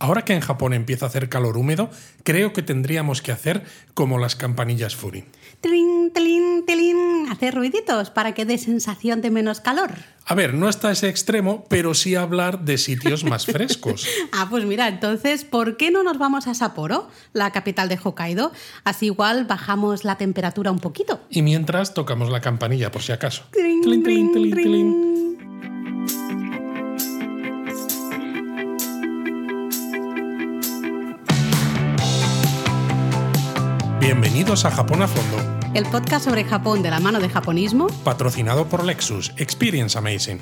Ahora que en Japón empieza a hacer calor húmedo, creo que tendríamos que hacer como las campanillas Furin. Trin, tlin, tlin, hacer ruiditos para que dé sensación de menos calor. A ver, no está a ese extremo, pero sí hablar de sitios más frescos. ah, pues mira, entonces, ¿por qué no nos vamos a Sapporo, la capital de Hokkaido? Así igual bajamos la temperatura un poquito. Y mientras tocamos la campanilla, por si acaso. Trin, Tlin, tlin, Bienvenidos a Japón a Fondo, El podcast sobre Japón de la mano de japonismo. patrocinado por Lexus. Experience Amazing.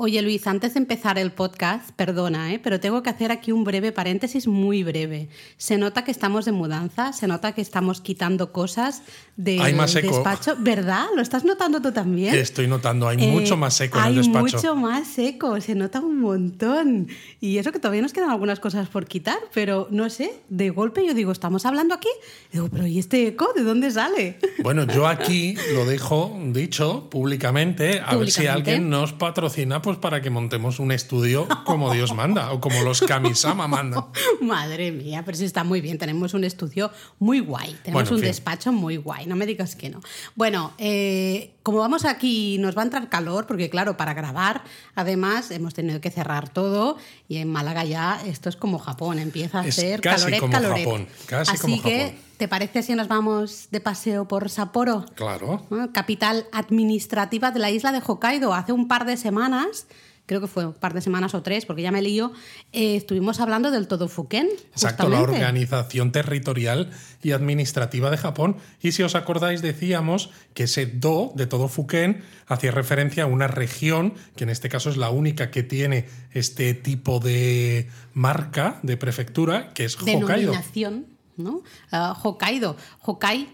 Oye Luis, antes de empezar el podcast, perdona, ¿eh? pero tengo que hacer aquí un breve paréntesis muy breve. Se nota que estamos de mudanza, se nota que estamos quitando cosas del Hay más eco. despacho. ¿Verdad? ¿Lo estás notando tú también? Estoy notando, hay Eh, mucho más seco en el hay despacho. mucho más seco, se nota un montón. Y eso que todavía nos quedan algunas cosas por quitar, pero no sé, de golpe yo digo, ¿estamos hablando aquí? Digo, pero ¿y este eco de dónde sale? Bueno, yo aquí lo dejo dicho públicamente, a ver si Públicamente. alguien nos patrocina pues para que montemos un estudio como Dios manda o como los Kamisama mandan. Madre mía, pero sí está muy bien. Tenemos un estudio muy guay. Tenemos Bueno, un fin. despacho muy guay. No me digas que no. Bueno, eh, como vamos aquí, nos va a entrar calor, porque claro, para grabar, además, hemos tenido que cerrar todo. Y en Málaga ya esto es como Japón. Empieza a Es ser casi caloret, como caloret. Japón, casi Así como que, Japón. ¿Te parece si nos vamos de paseo por Sapporo? Claro. ¿no? capital administrativa de la isla de Hokkaido. Hace un par de semanas, creo que fue un par de semanas o tres, porque ya me lío, eh, estuvimos hablando del Todofuken. Exacto, la organización territorial y administrativa de Japón. Y si os acordáis, decíamos que ese do de todo Fuken hacía referencia a una región, que en este caso es la única que tiene este tipo de marca de prefectura, que es Hokkaido. Denominación, ¿no? Ah, Hokkaido. Hokkai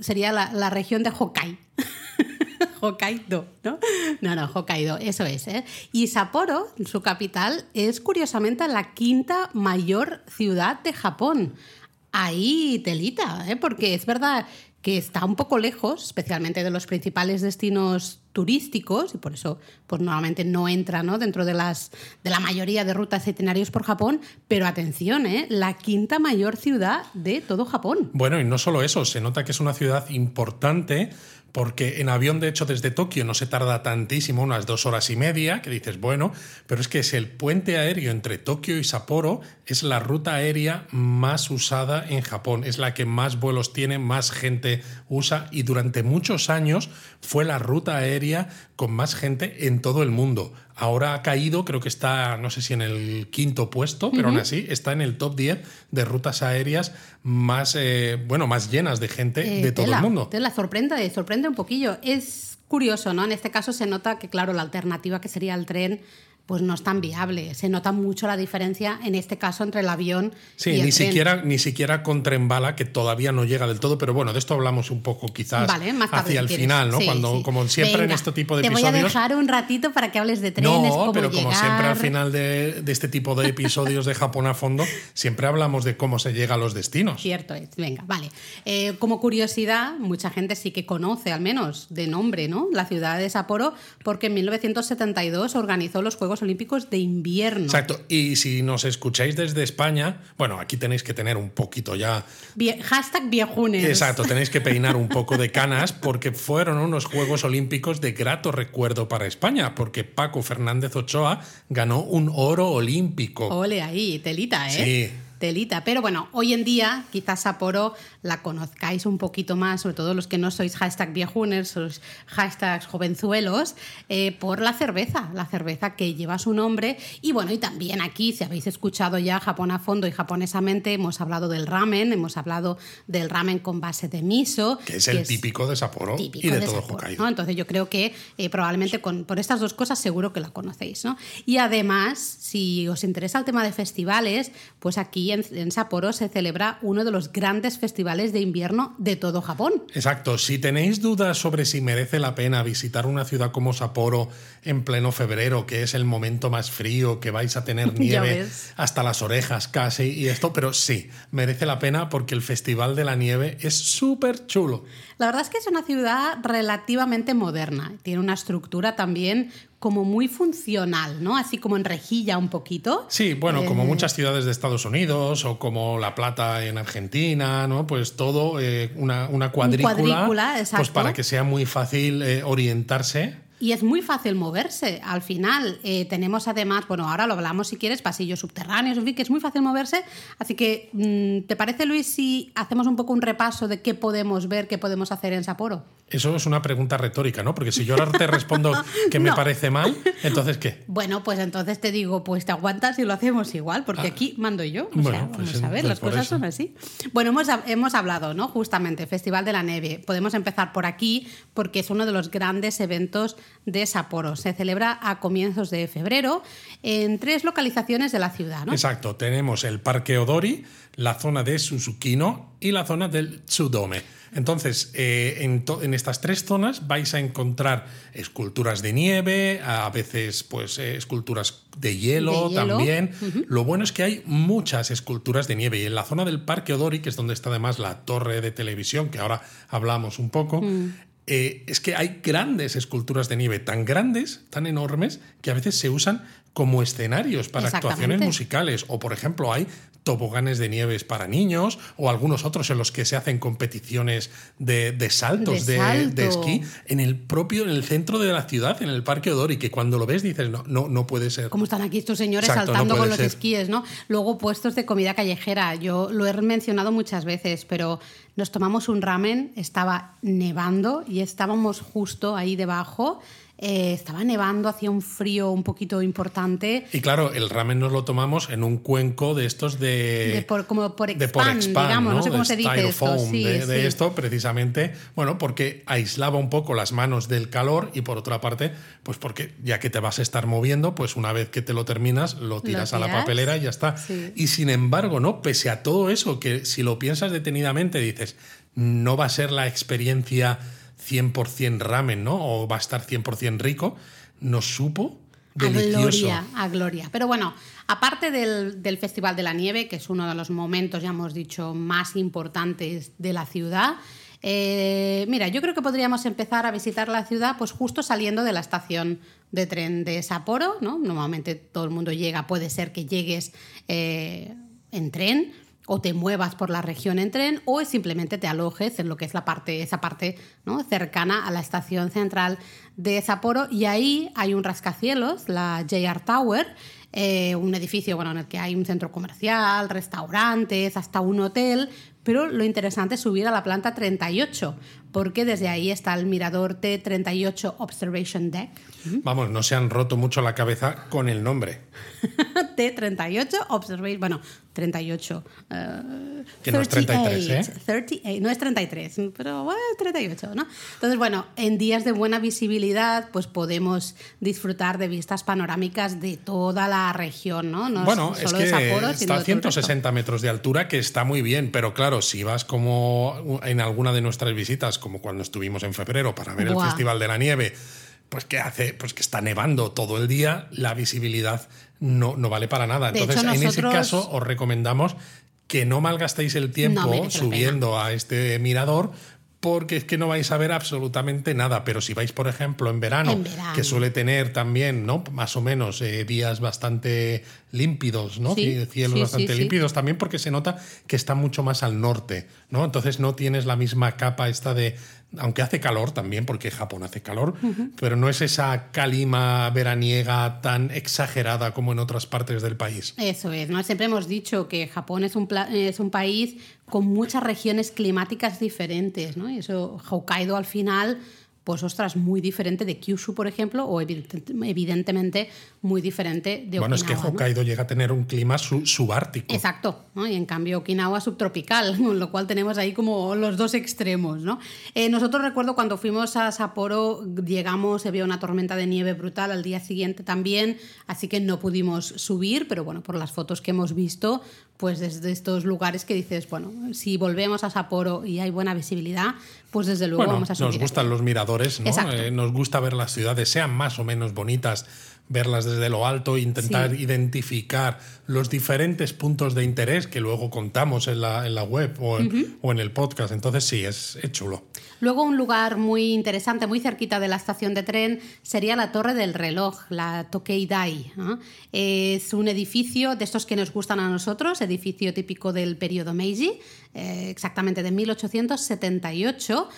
sería la, región de Hokkai. Hokkaido, ¿no? No, no, Hokkaido, eso es. ¿eh? Y Sapporo, su capital, es curiosamente la quinta mayor ciudad de Japón. Ahí telita, ¿eh? porque es verdad que está un poco lejos, especialmente de los principales destinos turísticos, y por eso pues normalmente no entra ¿no? dentro de, las, de la mayoría de rutas e itinerarios por Japón, pero atención, ¿eh? la quinta mayor ciudad de todo Japón. Bueno, y no solo eso, se nota que es una ciudad importante porque en avión, de hecho, desde Tokio no se tarda tantísimo, unas dos horas y media, que dices, bueno, pero es que es el puente aéreo entre Tokio y Sapporo, es la ruta aérea más usada en Japón, es la que más vuelos tiene, más gente usa y durante muchos años fue la ruta aérea con más gente en todo el mundo. Ahora ha caído, creo que está, no sé si en el quinto puesto, pero aún así está en el top 10 de rutas aéreas más, eh, bueno, más llenas de gente Eh, de todo tela, el mundo. Tela, sorprende, sorprende un poquillo. Es curioso, ¿no? En este caso se nota que, claro, la alternativa que sería el tren pues no es tan viable. Se nota mucho la diferencia, en este caso, entre el avión Sí, y el ni tren. siquiera, ni siquiera con tren bala, que todavía no llega del todo, pero bueno, de esto hablamos un poco quizás Vale, más tarde, hacia el quieres. final, ¿no? Sí, Cuando, sí. como siempre en este tipo de Te voy a episodios. dejar un ratito para que hables de trenes, No, cómo pero como siempre al final de, de este tipo de episodios de Japón a fondo, siempre hablamos de cómo se llega a los destinos. Cierto es, venga, vale. Eh, como curiosidad, mucha gente sí que conoce, al menos de nombre, ¿no? La ciudad de Sapporo, porque en 1972 organizó los Juegos Olímpicos de Invierno. Exacto. Y si nos escucháis desde España, bueno, aquí tenéis que tener un poquito ya. Vie- hashtag viejunes. Exacto, tenéis que peinar un poco de canas porque fueron unos Juegos Olímpicos de grato recuerdo para España, porque Paco Fernández Ochoa ganó un oro olímpico. Ole ahí, telita, ¿eh? Sí. Telita. Pero bueno, hoy en día quizás Sapporo la conozcáis un poquito más, sobre todo los que no sois hashtag viejuners, sois hashtags jovenzuelos, eh, por la cerveza, la cerveza que lleva su nombre. Y bueno, y también aquí, si habéis escuchado ya Japón a fondo y japonesamente, hemos hablado del ramen, hemos hablado del ramen con base de miso. Que es el típico de Sapporo típico y de, todo Sapporo, Hokkaido. ¿no? Entonces yo creo que eh, probablemente con, por estas dos cosas seguro que la conocéis. ¿no? Y además, si os interesa el tema de festivales, pues aquí en, en Sapporo se celebra uno de los grandes festivales de invierno de todo Japón. Exacto. Si tenéis dudas sobre si merece la pena visitar una ciudad como Sapporo en pleno febrero, que es el momento más frío, que vais a tener nieve hasta las orejas casi y esto, pero sí, merece la pena porque el Festival de la Nieve es súper chulo. La verdad es que es una ciudad relativamente moderna. Tiene una estructura también como muy funcional, ¿no? Así como en rejilla un poquito. Sí, bueno, Eh, como muchas ciudades de Estados Unidos o como La Plata en Argentina, ¿no? Pues todo eh, una, una cuadrícula, cuadrícula, pues exacto. para que sea muy fácil eh, orientarse. Y es muy fácil moverse. Al final eh, tenemos además, bueno, ahora lo hablamos si quieres, pasillos subterráneos, en fin, que es muy fácil moverse. Así que, mm, ¿te parece, Luis, si hacemos un poco un repaso de qué podemos ver, qué podemos hacer en Sapporo? Eso es una pregunta retórica, ¿no? Porque si yo ahora te respondo que me No. parece mal, entonces ¿qué? Bueno, pues entonces te digo, pues te aguantas y lo hacemos igual, porque aquí mando yo. O Ah. Bueno, sea, pues vamos a ver, pues las cosas eso. son así. Bueno, hemos, hemos hablado, ¿no? Justamente, Festival de la Nieve. Podemos empezar por aquí, porque es uno de los grandes eventos de Sapporo. Se celebra a comienzos de febrero en tres localizaciones de la ciudad, ¿no? Exacto, tenemos el Parque Odori, la zona de Susukino y la zona del Tsudome. Entonces, eh, en, estas tres zonas vais a encontrar esculturas de nieve, a veces pues eh, esculturas de hielo, De hielo. también. Lo bueno es que hay muchas esculturas de nieve y en la zona del Parque Odori, que es donde está además la torre de televisión, que ahora hablamos un poco, Mm. Eh, es que hay grandes esculturas de nieve, tan grandes, tan enormes, que a veces se usan como escenarios para actuaciones musicales. O, por ejemplo, hay toboganes de nieves para niños o algunos otros en los que se hacen competiciones de, de saltos De de, salto. de esquí en el propio, en el centro de la ciudad, en el Parque Odori, que cuando lo ves dices, no, no, no puede ser. Cómo están aquí estos señores Exacto, no saltando con puede los ser. esquíes, ¿no? Luego puestos de comida callejera. Yo lo he mencionado muchas veces, pero nos tomamos un ramen, estaba nevando y estábamos justo ahí debajo. Eh, estaba nevando, hacía un frío un poquito importante. Y claro, el ramen nos lo tomamos en un cuenco de estos de. De por- como por de por expand, expand, digamos, no sé De se dice esto, sí, de, de sí. esto precisamente, bueno, porque aislaba un poco las manos del calor y por otra parte, pues porque ya que te vas a estar moviendo, pues una vez que te lo terminas, lo tiras a la papelera y ya está. sí. Y sin embargo, ¿no? Pese a todo eso, que si lo piensas detenidamente, dices, no va a ser la experiencia 100% ramen, ¿no? O va a estar 100% rico, nos supo A delicioso. gloria, a gloria. Pero bueno, aparte del, del Festival de la Nieve, que es uno de los momentos, ya hemos dicho, más importantes de la ciudad, eh, mira, yo creo que podríamos empezar a visitar la ciudad pues justo saliendo de la estación de tren de Sapporo, ¿no? Normalmente todo el mundo llega, puede ser que llegues eh, en tren o te muevas por la región en tren o simplemente te alojes en lo que es la parte, esa parte ¿no? cercana a la estación central de Sapporo y ahí hay un rascacielos, la JR Tower, eh, un edificio bueno, en el que hay un centro comercial, restaurantes, hasta un hotel, pero lo interesante es subir a la planta 38, porque desde ahí está el mirador T38 Observation Deck. Vamos, no se han roto mucho la cabeza con el nombre. T38 Observation, bueno, 38. eh, Que no es 33, ¿eh? 38, no es 33, pero bueno, 38, ¿no? Entonces, bueno, en días de buena visibilidad, pues podemos disfrutar de vistas panorámicas de toda la región, ¿no? No Bueno, es solo que de Sapporo, está a de todo el resto. 160 metros de altura, que está muy bien, pero claro, si vas como en alguna de nuestras visitas, como cuando estuvimos en febrero para ver Buah. el Festival de la Nieve, pues que hace, pues que está nevando todo el día, la visibilidad no, no vale para nada. De Entonces, hecho, en ese caso, os recomendamos que no malgastéis el tiempo subiendo a este mirador. Porque es que no vais a ver absolutamente nada. Pero si vais, por ejemplo, en verano, En verano. que suele tener también, ¿no? Más o menos eh, días bastante límpidos, ¿no? Sí, Cie- Cielos sí, bastante sí. límpidos también porque se nota que está mucho más al norte, ¿no? Entonces no tienes la misma capa esta de, aunque hace calor también, porque Japón hace calor, pero no es esa calima veraniega tan exagerada como en otras partes del país. Eso es, ¿no? Siempre hemos dicho que Japón es un, es un país con muchas regiones climáticas diferentes, ¿no? Y eso, Hokkaido al final, pues ostras, muy diferente de Kyushu, por ejemplo, o evidente- evidentemente muy diferente de bueno, es que Okinawa, ¿no? Hokkaido llega a tener un clima su- subártico. Exacto, ¿no? y en cambio Okinawa subtropical, con lo cual tenemos ahí como los dos extremos. ¿no? Eh, nosotros recuerdo cuando fuimos a Sapporo, llegamos, había una tormenta de nieve brutal al día siguiente también, así que no pudimos subir, pero bueno, por las fotos que hemos visto, pues desde estos lugares que dices, bueno, si volvemos a Sapporo y hay buena visibilidad, pues desde luego Bueno, vamos a subir. nos gustan los miradores, ¿no? Eh, nos gusta ver las ciudades, sean más o menos bonitas, verlas desde lo alto e intentar identificar los diferentes puntos de interés que luego contamos en la, en la web o en, o en, el podcast. Entonces sí, es, es chulo. Luego un lugar muy interesante, muy cerquita de la estación de tren, sería la Torre del Reloj, la Tokeidai. Es un edificio de estos que nos gustan a nosotros, edificio típico del periodo Meiji, eh, exactamente de 1878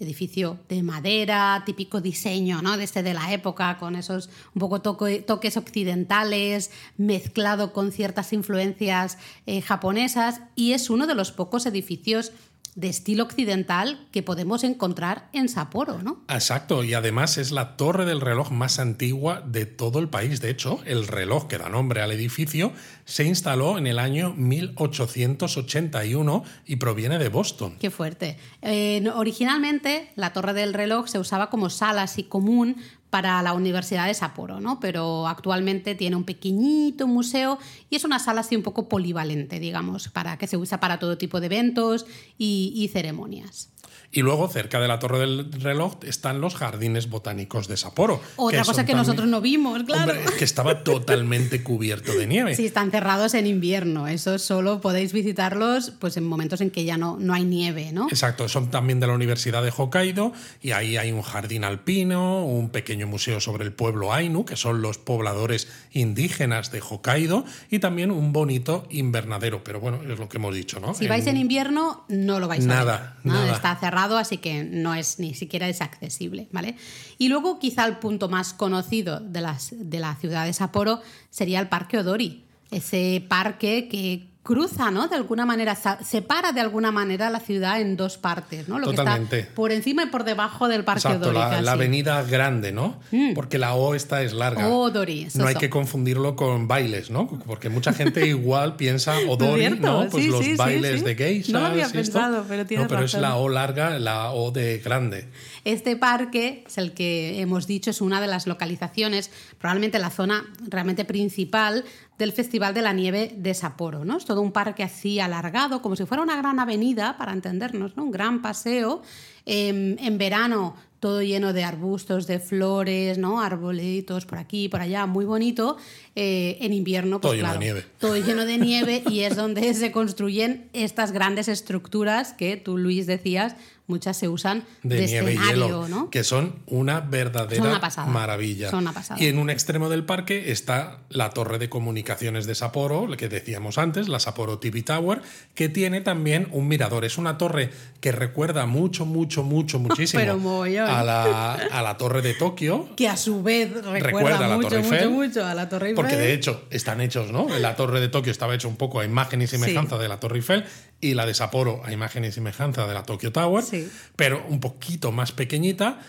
edificio de madera, típico diseño, ¿no? Desde de la época, con esos un poco toques occidentales, mezclado con ciertas influencias eh, japonesas, y es uno de los pocos edificios de estilo occidental que podemos encontrar en Sapporo, ¿no? Exacto, y además es la torre del reloj más antigua de todo el país. De hecho, el reloj que da nombre al edificio se instaló en el año 1881 y proviene de Boston. Qué fuerte. Eh, originalmente, la torre del reloj se usaba como sala así común para la Universidad de Sapporo, ¿no? pero actualmente tiene un pequeñito museo y es una sala así un poco polivalente, digamos, para que se usa para todo tipo de eventos y, y ceremonias. Y luego, cerca de la Torre del Reloj, están los jardines botánicos de Sapporo. Otra cosa que nosotros no vimos, claro. Hombre, que estaba totalmente cubierto de nieve. Sí, están cerrados en invierno. Eso solo podéis visitarlos pues, en momentos en que ya no, no hay nieve, ¿no? Exacto. Son también de la Universidad de Hokkaido y ahí hay un jardín alpino, un pequeño museo sobre el pueblo Ainu, que son los pobladores indígenas de Hokkaido, y también un bonito invernadero. Pero bueno, es lo que hemos dicho, ¿no? Si vais en invierno, no lo vais a ver. Nada, nada. Está cerrado así que no es ni siquiera es accesible, ¿vale? Y luego quizá el punto más conocido de, las, de la ciudad de Sapporo sería el Parque Odori, ese parque que cruza, ¿no? De alguna manera, separa de alguna manera la ciudad en dos partes, ¿no? Lo Totalmente. que está por encima y por debajo del Parque Exacto, Odori. la, casi. la avenida grande, ¿no? Mm. Porque la O esta es larga. Odori, eso, no hay eso. que confundirlo con bailes, ¿no? Porque mucha gente igual piensa Odori, cierto, ¿no? Pues sí, los sí, bailes sí. de geishas No lo había esto. pensado, pero tienes No, pero es la O larga, la O de grande. Este parque es el que hemos dicho, es una de las localizaciones, probablemente la zona realmente principal del Festival de la Nieve de Sapporo. ¿no? Es todo un parque así alargado, como si fuera una gran avenida, para entendernos, ¿no? un gran paseo. Eh, en verano todo lleno de arbustos, de flores, ¿no? arbolitos por aquí, por allá, muy bonito. Eh, en invierno, pues Todo lleno de nieve. todo lleno de nieve y es donde se construyen estas grandes estructuras que tú, Luis, decías, muchas se usan de, de nieve y hielo, ¿no? que son una verdadera Son una pasada. maravilla. Son una pasada. Y en un extremo del parque está la torre de comunicaciones de Sapporo, que decíamos antes, la Sapporo TV Tower, que tiene también un mirador. Es una torre que recuerda mucho, mucho, mucho, muchísimo a la, a la torre de Tokio. que a su vez recuerda, Recuerda a la mucho, Torre mucho, mucho a la Torre Eiffel. Porque de hecho están hechos, ¿no? La torre de Tokio estaba hecho un poco a imagen y semejanza de la Torre Eiffel y la de Sapporo a imagen y semejanza de la Tokyo Tower, Sí. pero un poquito más pequeñita.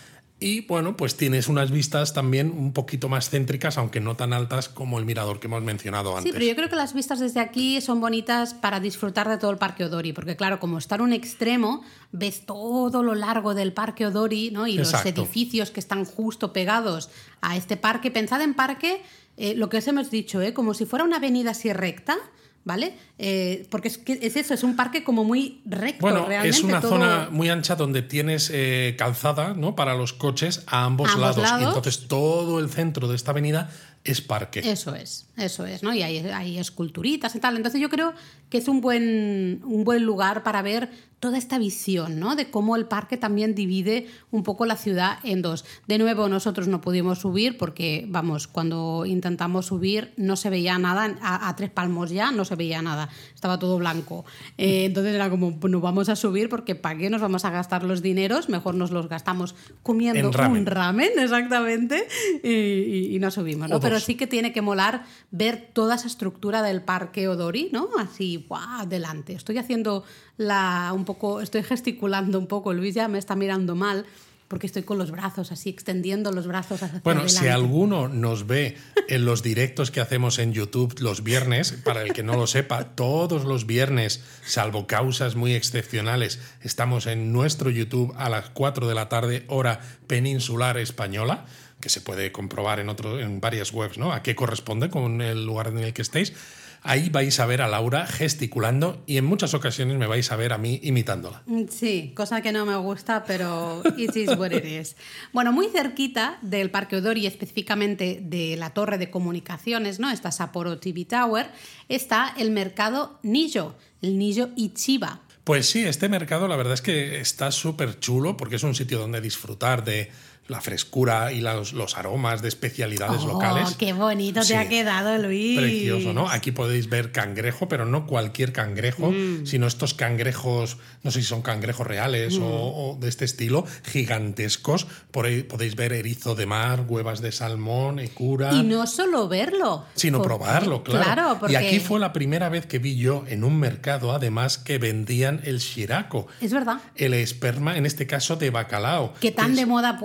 Y bueno, pues tienes unas vistas también un poquito más céntricas, aunque no tan altas como el mirador que hemos mencionado Sí, antes. pero yo creo que las vistas desde aquí son bonitas para disfrutar de todo el Parque Odori, porque claro, como está en un extremo, ves todo lo largo del Parque Odori, ¿no? Y Exacto. los edificios que están justo pegados a este parque. Pensad en parque, eh, lo que os hemos dicho, ¿eh? Como si fuera una avenida así recta. ¿Vale? Eh, porque es, que es eso, es un parque como muy recto. Bueno, realmente, es una todo- zona muy ancha donde tienes eh, calzada ¿no? para los coches a ambos, A ambos lados. Y entonces todo el centro de esta avenida es parque. Eso es, eso es, ¿no? Y hay, hay esculturitas y tal. Entonces yo creo que es un buen, un buen lugar para ver toda esta visión, ¿no? De cómo el parque también divide un poco la ciudad en dos. De nuevo, nosotros no pudimos subir porque, vamos, cuando intentamos subir no se veía nada, a, a tres palmos ya no se veía nada, estaba todo blanco. Eh, entonces era como, pues no vamos a subir porque ¿para qué nos vamos a gastar los dineros? Mejor nos los gastamos comiendo ramen. un ramen, exactamente, y, y- y no subimos, ¿no? Pero sí que tiene que molar ver toda esa estructura del parque Odori, ¿no? Así, ¡guau! Delante. Estoy haciendo la un poco, estoy gesticulando un poco, Luis ya me está mirando mal porque estoy con los brazos así, extendiendo los brazos hacia Bueno, si alguno nos ve en los directos que hacemos en YouTube los viernes, para el que no lo sepa, todos los viernes, salvo causas muy excepcionales, estamos en nuestro YouTube a las 4 de la tarde, hora peninsular española, que se puede comprobar en, otro, en varias webs, ¿no? A qué corresponde con el lugar en el que estéis. Ahí vais a ver a Laura gesticulando y en muchas ocasiones me vais a ver a mí imitándola. Mm, Sí, cosa que no me gusta, pero it is what it is. Bueno, muy cerquita del Parque Odori, específicamente de la torre de comunicaciones, ¿no? Esta Sapporo TV Tower, está el mercado Nijo, el Nijo Ichiba. Pues sí, este mercado la verdad es que está súper chulo porque es un sitio donde disfrutar de la frescura y los, los aromas de especialidades Oh, locales. qué bonito Sí. te ha quedado, Luis. Precioso, ¿no? Aquí podéis ver cangrejo, pero no cualquier cangrejo, Mm. sino estos cangrejos, no sé si son cangrejos reales o, o de este estilo, gigantescos. Por ahí podéis ver erizo de mar, huevas de salmón, ecura. Y no solo verlo, Sino porque- probarlo, claro. Claro, porque Y aquí fue la primera vez que vi yo en un mercado, además, que vendían el shirako, es verdad. el esperma, en este caso, de bacalao. Que tan es- de moda ha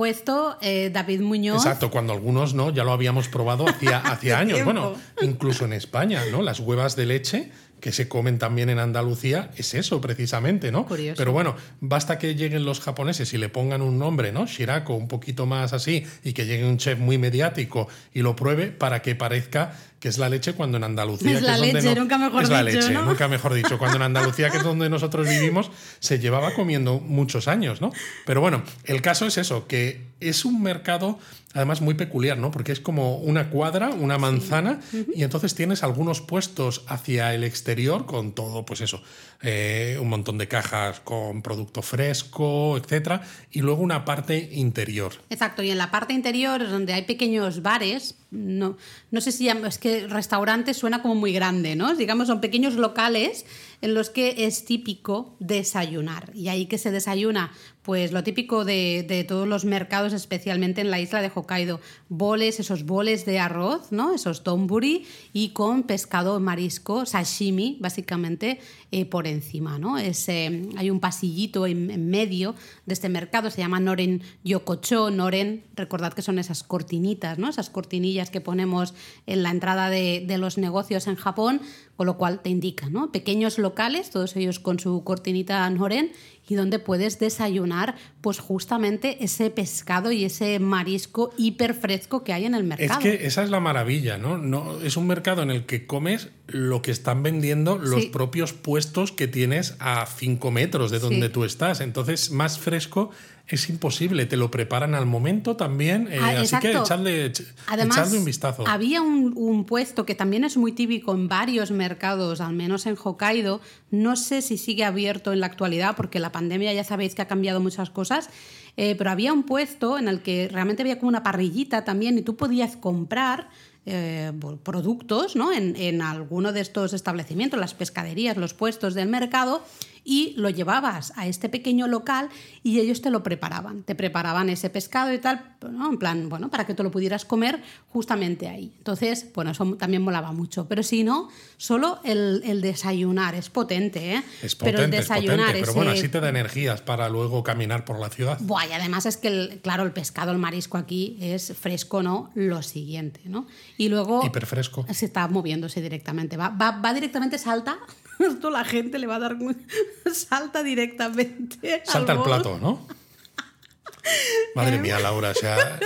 eh, David Muñoz. Exacto, cuando algunos no, ya lo habíamos probado hacía, hacía años. tiempo. Bueno, incluso en España, ¿no? Las huevas de leche que se comen también en Andalucía es eso precisamente, ¿no? Curioso. Pero bueno, basta que lleguen los japoneses y le pongan un nombre, ¿no? Shirako, un poquito más así, y que llegue un chef muy mediático y lo pruebe para que parezca que es la leche cuando en Andalucía Es que la es donde leche, no- nunca mejor es la leche, ¿no? nunca mejor dicho, cuando en Andalucía que es donde nosotros vivimos se llevaba comiendo muchos años, ¿no? Pero bueno, el caso es eso, que es un mercado además muy peculiar, ¿no? Porque es como una cuadra, una manzana, y entonces tienes algunos puestos hacia el exterior con todo, pues eso, eh, un montón de cajas con producto fresco, etcétera, y luego una parte interior. Exacto, y en la parte interior es donde hay pequeños bares, no, no sé si es que restaurante suena como muy grande, ¿no? Digamos, son pequeños locales en los que es típico desayunar. Y ahí que se desayuna, pues lo típico de, de todos los mercados, especialmente en la isla de Hokkaido, boles, esos boles de arroz, ¿no? Esos donburi y con pescado marisco, sashimi, básicamente, eh, por encima, ¿no? Es, eh, hay un pasillito en, medio de este mercado, se llama Noren Yokocho, Noren, recordad que son esas cortinitas, ¿no? Esas cortinillas que ponemos en la entrada de, de los negocios en Japón, con lo cual te indica, ¿no? Pequeños locales, todos ellos con su cortinita Noren, y donde puedes desayunar, pues justamente ese pescado y ese marisco hiper fresco que hay en el Es mercado. que esa es la maravilla, ¿no? no es un mercado en el que comes lo que están vendiendo los Sí. propios puestos que tienes a 5 metros de donde Sí. tú estás. Entonces, más fresco es imposible. Te lo preparan al momento también. eh, Ah, así que exacto. echadle, ech- Además, echadle un vistazo. había un, un puesto que también es muy típico en varios mercados, al menos en Hokkaido. No sé si sigue abierto en la actualidad, porque la pandemia ya sabéis que ha cambiado muchas cosas. eh, pero había un puesto en el que realmente había como una parrillita también y tú podías comprar eh, productos ¿no? en, en alguno de estos establecimientos, las pescaderías, los puestos del mercado, y lo llevabas a este pequeño local y ellos te lo preparaban. Te preparaban ese pescado y tal, ¿no? en plan, bueno, para que te lo pudieras comer justamente ahí. Entonces, bueno, eso también molaba mucho. Pero si no, solo el, el desayunar es potente, ¿eh? es potente, pero el es potente, desayunar pero bueno, así te da energías para luego caminar por la ciudad. Buah, y además es que, el- claro, el pescado, el marisco aquí es fresco, ¿no? Lo siguiente, ¿no? Y luego... Hiperfresco. Se está moviéndose directamente. Va, va, va directamente, salta. Esto la gente le va a dar... Salta directamente. al Salta al bol. plato, ¿no? Madre mía, Laura, o sea,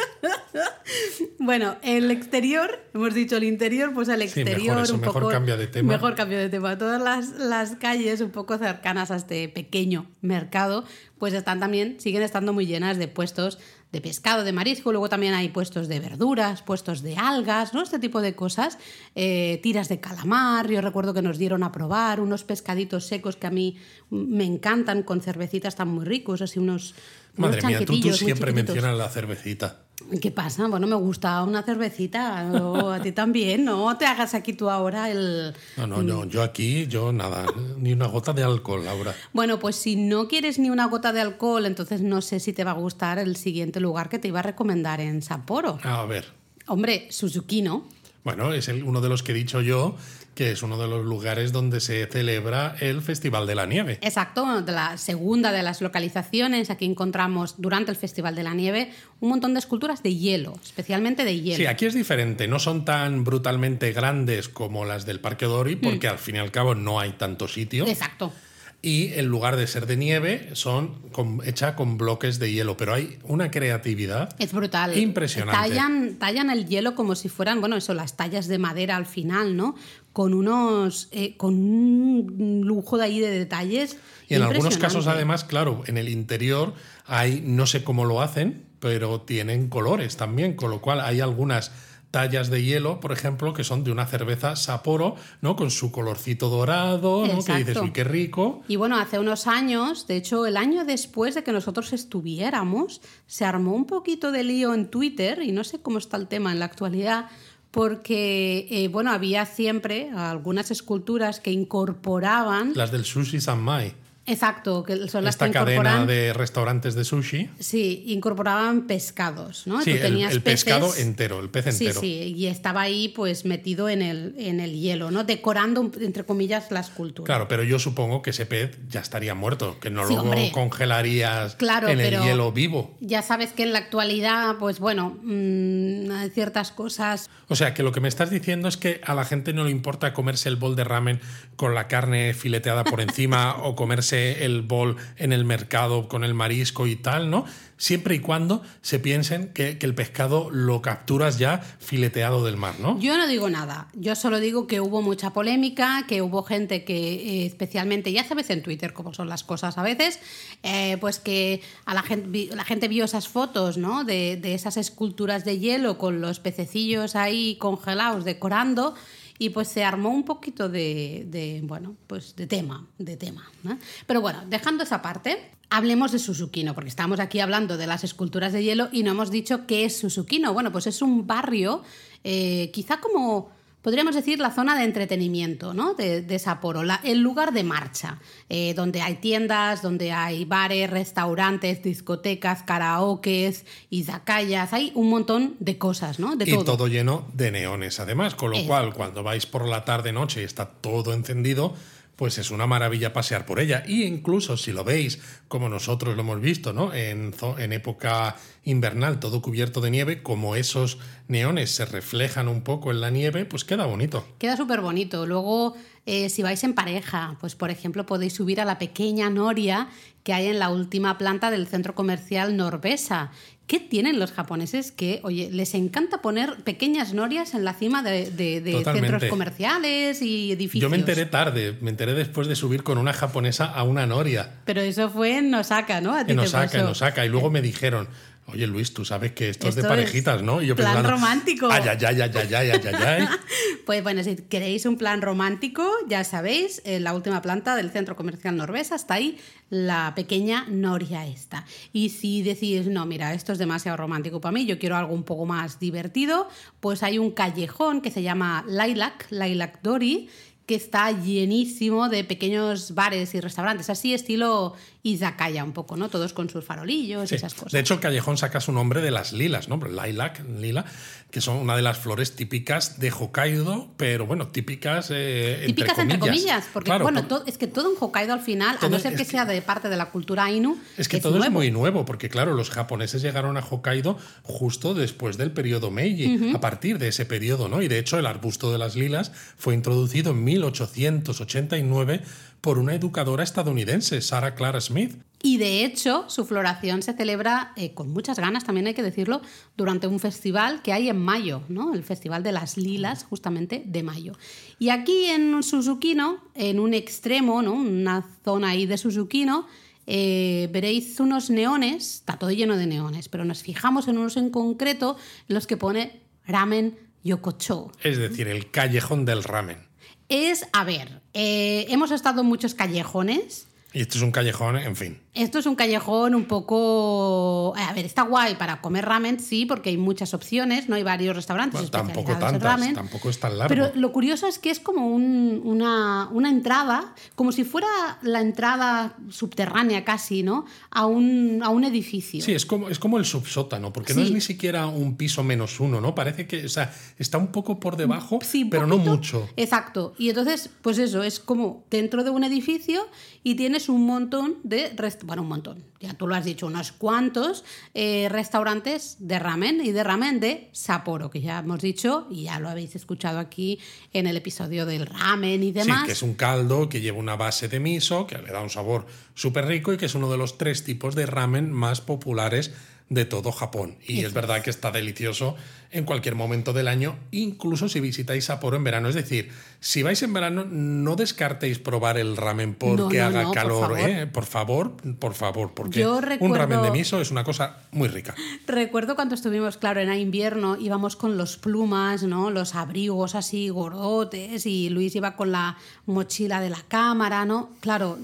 Bueno, el exterior, hemos dicho el interior, pues el Sí, exterior mejor eso, un mejor poco... cambia de tema. Mejor cambio de tema. Todas las, las calles un poco cercanas a este pequeño mercado, pues están también, siguen estando muy llenas de puestos de pescado, de marisco, luego también hay puestos de verduras, puestos de algas, ¿no? Este tipo de cosas, eh, tiras de calamar, yo recuerdo que nos dieron a probar unos pescaditos secos que a mí me encantan, con cervecitas tan muy ricos, así unos... unos madre mía, tú, siempre mencionas la cervecita. ¿Qué pasa? Bueno, me gusta una cervecita, a ti también, no te hagas aquí tú ahora el... No, no, no, yo aquí, yo nada, ni una gota de alcohol, Laura. Bueno, pues si no quieres ni una gota de alcohol, entonces no sé si te va a gustar el siguiente lugar que te iba a recomendar en Sapporo. A ver, Hombre, Suzuki, ¿no? bueno, es el- uno de los que he dicho yo, que es uno de los lugares donde se celebra el Festival de la Nieve. Exacto, de la segunda de las localizaciones. Aquí encontramos durante el Festival de la Nieve un montón de esculturas de hielo, especialmente de hielo. Sí, aquí es diferente, no son tan brutalmente grandes como las del Parque Dori, porque al fin y al cabo no hay tanto sitio. Exacto. Y en lugar de ser de nieve son con- hecha con bloques de hielo, pero hay una creatividad Es brutal. Impresionante. Tallan, tallan el hielo como si fueran, bueno, eso, las tallas de madera al final, ¿no? Con unos. eh, con un lujo de ahí de detalles. Y en algunos casos, además, claro, en el interior hay, no sé cómo lo hacen, pero tienen colores también, con lo cual hay algunas tallas de hielo, por ejemplo, que son de una cerveza Sapporo, ¿no? Con su colorcito dorado, ¿no? Que dices, uy, qué rico. Y bueno, hace unos años, de hecho, el año después de que nosotros estuviéramos, se armó un poquito de lío en Twitter, y no sé cómo está el tema en la actualidad, porque, eh, bueno, había siempre algunas esculturas que incorporaban. Las del Sushi Sanmai, Exacto, que son las esta que cadena de restaurantes de sushi. Sí, incorporaban pescados, ¿no? Sí, Tú el, tenías el pescado peces- entero, el pez Sí, entero. sí, y estaba ahí pues metido en el, en el hielo, ¿no? Decorando, entre comillas, la escultura. Claro, pero yo supongo que ese pez ya estaría muerto, que no Sí, lo hombre. congelarías Claro, en el hielo vivo. Ya sabes que en la actualidad, pues bueno, mm, hay ciertas cosas. O sea, que lo que me estás diciendo es que a la gente no le importa comerse el bol de ramen con la carne fileteada por encima o comerse el bol en el mercado con el marisco y tal, ¿no? Siempre y cuando se piensen que, que el pescado lo capturas ya fileteado del mar, ¿no? Yo no digo nada, yo solo digo que hubo mucha polémica, que hubo gente que eh, especialmente, ya sabes en Twitter cómo son las cosas a veces, eh, pues que a la gente, la gente vio esas fotos, ¿no? De, de esas esculturas de hielo con los pececillos ahí congelados decorando y pues se armó un poquito de, de, bueno, pues de tema, de tema. Pero bueno, dejando esa parte, hablemos de Susukino, porque estamos aquí hablando de las esculturas de hielo y no hemos dicho qué es Susukino. Bueno, pues es un barrio, eh, quizá como podríamos decir la zona de entretenimiento ¿no? de, de Sapporo, la- el lugar de marcha, eh, donde hay tiendas, donde hay bares, restaurantes, discotecas, karaokes, izakayas, hay un montón de cosas, ¿no? De y todo. todo lleno de neones, además, con lo cual cuando vais por la tarde noche y está todo encendido, pues es una maravilla pasear por ella. Y incluso si lo veis, como nosotros lo hemos visto, ¿no? En, en época invernal, todo cubierto de nieve, como esos neones se reflejan un poco en la nieve, pues queda bonito. Queda súper bonito. Luego, eh, si vais en pareja, pues por ejemplo podéis subir a la pequeña noria que hay en la última planta del centro comercial Norvesa. ¿Qué tienen los japoneses? Que, oye, les encanta poner pequeñas norias en la cima de, de- de Totalmente. centros comerciales y edificios. Yo me enteré tarde, me enteré después de subir con una japonesa a una noria. Pero eso fue en Osaka, ¿no? A ti En Osaka, en. Osaka. Y luego me dijeron, oye Luis, tú sabes que esto, es de es parejitas, ¿no? Y yo plan pensando, romántico. Ay, ay, ay, ay, ay, ay, ay, ay. Pues bueno, si queréis un plan romántico, ya sabéis, en la última planta del centro comercial Norvesa está ahí la pequeña Noria esta. Y si decís, no, mira, esto es demasiado romántico para mí, yo quiero algo un poco más divertido, pues hay un callejón que se llama Lilac, Lilac Dori, que está llenísimo de pequeños bares y restaurantes, así estilo izakaya un poco, ¿no? Todos con sus farolillos Sí. y esas cosas. De hecho, el callejón saca su nombre de las lilas, ¿no? Lilac, lila, que son una de las flores típicas de Hokkaido, pero bueno, típicas, eh, Típicas entre comillas, porque Claro, bueno, por- es que todo en Hokkaido al final, a no ser que que- sea de parte de la cultura Ainu, es que todo es muy nuevo, porque claro, los japoneses llegaron a Hokkaido justo después del periodo Meiji, a partir de ese periodo, ¿no? Y de hecho, el arbusto de las lilas fue introducido en 1889 por una educadora estadounidense, Sarah Clara Smith. Y de hecho, su floración se celebra eh, con muchas ganas, también hay que decirlo, durante un festival que hay en mayo, ¿no? El Festival de las Lilas, justamente de mayo. Y aquí en Susukino, en un extremo, ¿no? Una zona ahí de Susukino, eh, veréis unos neones, está todo lleno de neones, pero nos fijamos en unos en concreto, en los que pone ramen yokocho. Es decir, el callejón del ramen. Es, a ver, eh, hemos estado en muchos callejones. Y esto es un callejón, en fin. Esto es un callejón un poco... A ver, está guay para comer ramen, sí, porque hay muchas opciones, no hay varios restaurantes Bueno, tampoco en tantas, ramen. tampoco es tan largo. Pero lo curioso es que es como un- una, una entrada, como si fuera la entrada subterránea casi, ¿no? A un, a un edificio. Sí, es como, es como el subsótano, porque no es ni siquiera un piso menos uno, ¿no? Parece que, o sea, está un poco por debajo, Sí, pero no mucho. Exacto. Y entonces, pues eso, es como dentro de un edificio y tienes un montón de, rest- bueno, un montón, ya tú lo has dicho, unos cuantos eh, restaurantes de ramen y de ramen de Sapporo, que ya hemos dicho y ya lo habéis escuchado aquí en el episodio del ramen y demás. Sí, que es un caldo que lleva una base de miso, que le da un sabor súper rico y que es uno de los tres tipos de ramen más populares de todo Japón. Y es verdad que está delicioso en cualquier momento del año, incluso si visitáis Sapporo en verano. Es decir, si vais en verano, no descartéis probar el ramen porque No, no, haga no, por calor. favor. ¿eh? Por favor, por favor, porque Yo un ramen de miso es una cosa muy rica. Recuerdo cuando estuvimos, claro, en invierno, íbamos con los plumas, ¿no? Los abrigos así gordotes y Luis iba con la mochila de la cámara, ¿no? Claro,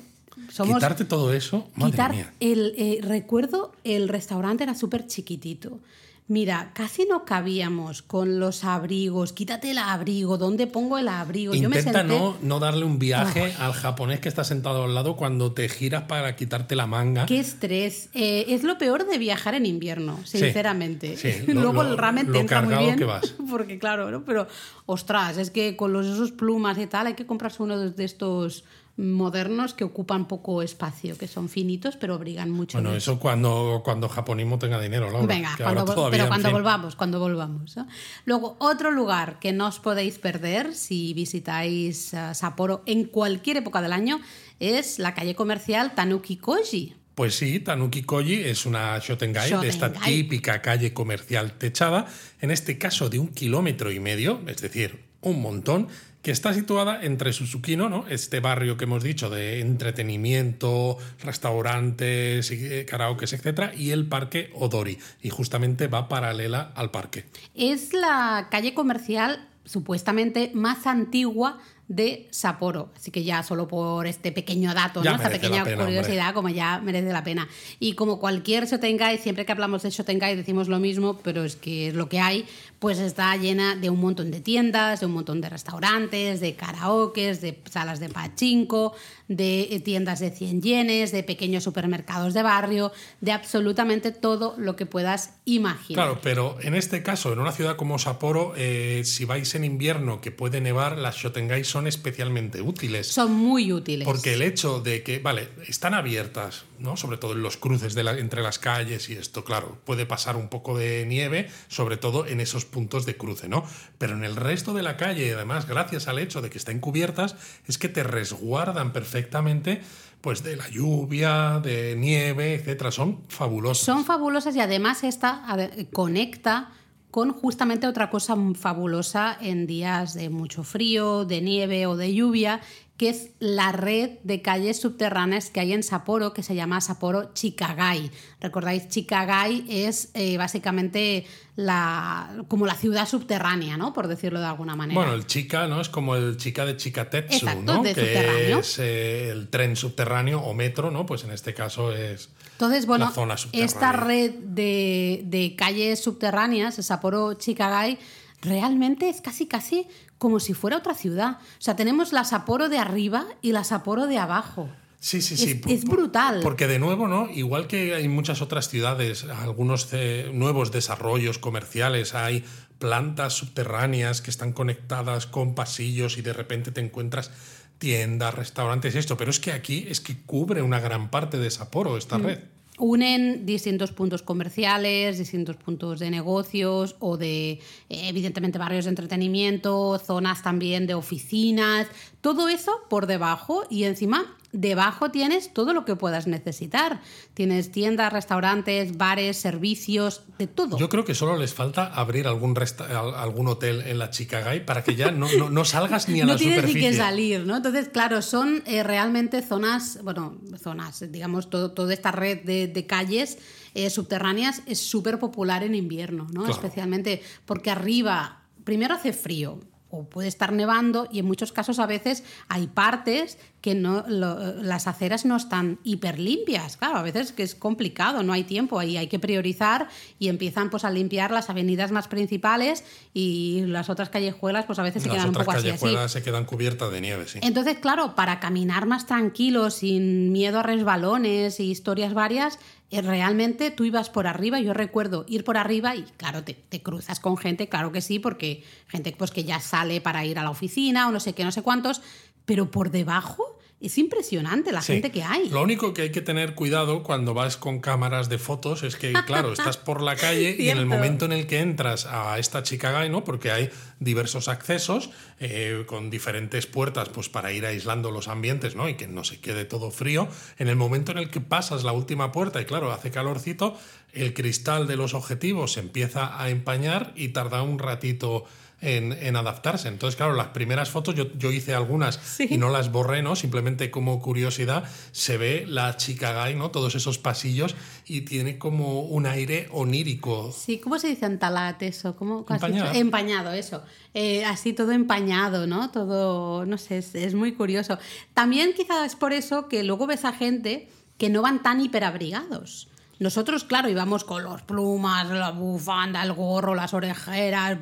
somos... Quitarte todo eso, madre quitar mía. el eh, recuerdo el restaurante era súper chiquitito mira casi no cabíamos con los abrigos quítate el abrigo dónde pongo el abrigo yo me Intenta senté no, no darle un viaje al japonés que está sentado al lado cuando te giras para quitarte la manga. Qué estrés. Eh, es lo peor de viajar en invierno, sinceramente. sí, lo- Luego lo- el ramen te entra muy cargado bien. que vas. Porque claro, ¿no? Pero, ostras, es que con los, esos plumas y tal hay que comprarse uno de estos modernos que ocupan poco espacio, que son finitos pero abrigan mucho. Bueno, eso cuando, cuando Japonismo tenga dinero, Laura. Venga, cuando todavía, pero cuando fin. volvamos, cuando volvamos. ¿no? Luego, otro lugar que no os podéis perder si visitáis eh, Sapporo en cualquier época del año es la calle comercial Tanuki Koji. Pues sí, Tanuki Koji es una Shotengai, de esta Shotengai. típica calle comercial techada, en este caso de un kilómetro y medio, es decir, un montón, que está situada entre Susukino, ¿no? este barrio que hemos dicho de entretenimiento, restaurantes, eh, karaokes, etc., y el parque Odori, y justamente va paralela al parque. Es la calle comercial supuestamente más antigua de Sapporo. Así que ya solo por este pequeño dato, ¿no? esta pequeña pena, curiosidad, como ya merece la pena. Y como cualquier Shotengai, siempre que hablamos de Shotengai decimos lo mismo, pero es que es lo que hay, pues está llena de un montón de tiendas, de un montón de restaurantes, de karaokes, de salas de pachinko, de eh, tiendas de 100 yenes, de pequeños supermercados de barrio, de absolutamente todo lo que puedas imaginar. Claro, pero en este caso, en una ciudad como Sapporo, eh, si vais en invierno que puede nevar, las Shotengai son especialmente útiles. Son muy útiles. Porque el hecho de que, vale, están abiertas, ¿no? Sobre todo en los cruces de la- entre las calles y esto, claro, puede pasar un poco de nieve, sobre todo en esos puntos de cruce, ¿no? Pero en el resto de la calle, además, gracias al hecho de que estén cubiertas, es que te resguardan perfectamente pues de la lluvia, de nieve, etcétera. Son fabulosas. Son fabulosas y además esta conecta con justamente otra cosa fabulosa en días de mucho frío, de nieve o de lluvia, que es la red de calles subterráneas que hay en Sapporo, que se llama Sapporo Chikagai. Recordáis, Chikagai es eh, básicamente la, como la ciudad subterránea, ¿no? Por decirlo de alguna manera. Bueno, el chica, ¿no? Es como el chica de Chikatetsu, Exacto, ¿no? de que subterráneo. es eh, el tren subterráneo o metro, ¿no? Pues en este caso es Entonces, bueno, la zona subterránea. esta red de, de calles subterráneas, Sapporo Chikagai, realmente es casi casi como si fuera otra ciudad. O sea, tenemos la Sapporo de arriba y la Sapporo de abajo. Sí, sí, sí. Es- brutal. Porque de nuevo, ¿no? Igual que hay muchas otras ciudades, algunos eh, nuevos desarrollos comerciales, hay plantas subterráneas que están conectadas con pasillos y de repente te encuentras tiendas, restaurantes y esto. Pero es que aquí es que cubre una gran parte de Sapporo Mm. esta red. Unen distintos puntos comerciales, distintos puntos de negocios o de, eh, evidentemente, barrios de entretenimiento, zonas también de oficinas, todo eso por debajo y encima debajo tienes todo lo que puedas necesitar. Tienes tiendas, restaurantes, bares, servicios, de todo. Yo creo que solo les falta abrir algún, algún hotel en la Chicagai para que ya no, no, no salgas ni a no la tienes ni superficie. que salir, ¿no? Entonces, claro, son eh, realmente zonas, bueno, zonas, digamos, todo, toda esta red de, de calles eh, subterráneas es súper popular en invierno, ¿no? Claro. Especialmente porque arriba, primero hace frío. O puede estar nevando y en muchos casos a veces hay partes que no, lo- las aceras no están hiper limpias. Claro, a veces que es complicado, no hay tiempo, ahí hay que priorizar y empiezan pues a limpiar las avenidas más principales y las otras callejuelas pues a veces se Las quedan un otras poco así así. callejuelas se quedan cubiertas de nieve, sí. Entonces, claro, para caminar más tranquilo, sin miedo a resbalones y historias varias, eh, realmente tú ibas por arriba. Yo recuerdo ir por arriba y, claro, te, te cruzas con gente, claro que sí, porque gente pues, que ya sale para ir a la oficina o no sé qué, no sé cuántos, pero por debajo Es impresionante la Sí. gente que hay. Lo único que hay que tener cuidado cuando vas con cámaras de fotos es que, claro, estás por la calle y en el momento en el que entras a esta Chicagai, ¿no? Porque hay diversos accesos eh, con diferentes puertas pues para ir aislando los ambientes, ¿no? Y que no se quede todo frío. En el momento en el que pasas la última puerta y, claro, hace calorcito, el cristal de los objetivos se empieza a empañar y tarda un ratito en, en adaptarse. Entonces, claro, las primeras fotos, yo, yo hice algunas Sí. y no las borré, ¿no? Simplemente como curiosidad, se ve la Chicagai, ¿no? Todos esos pasillos y tiene como un aire onírico. Sí, ¿cómo se dice antalat eso? ¿Cómo, Empañado. Empañado, eso. Eh, así todo empañado, ¿no? Todo, no sé, es, es muy curioso. También quizás es por eso que luego ves a gente que no van tan hiperabrigados. Nosotros, claro, íbamos con los plumas, la bufanda, el gorro, las orejeras,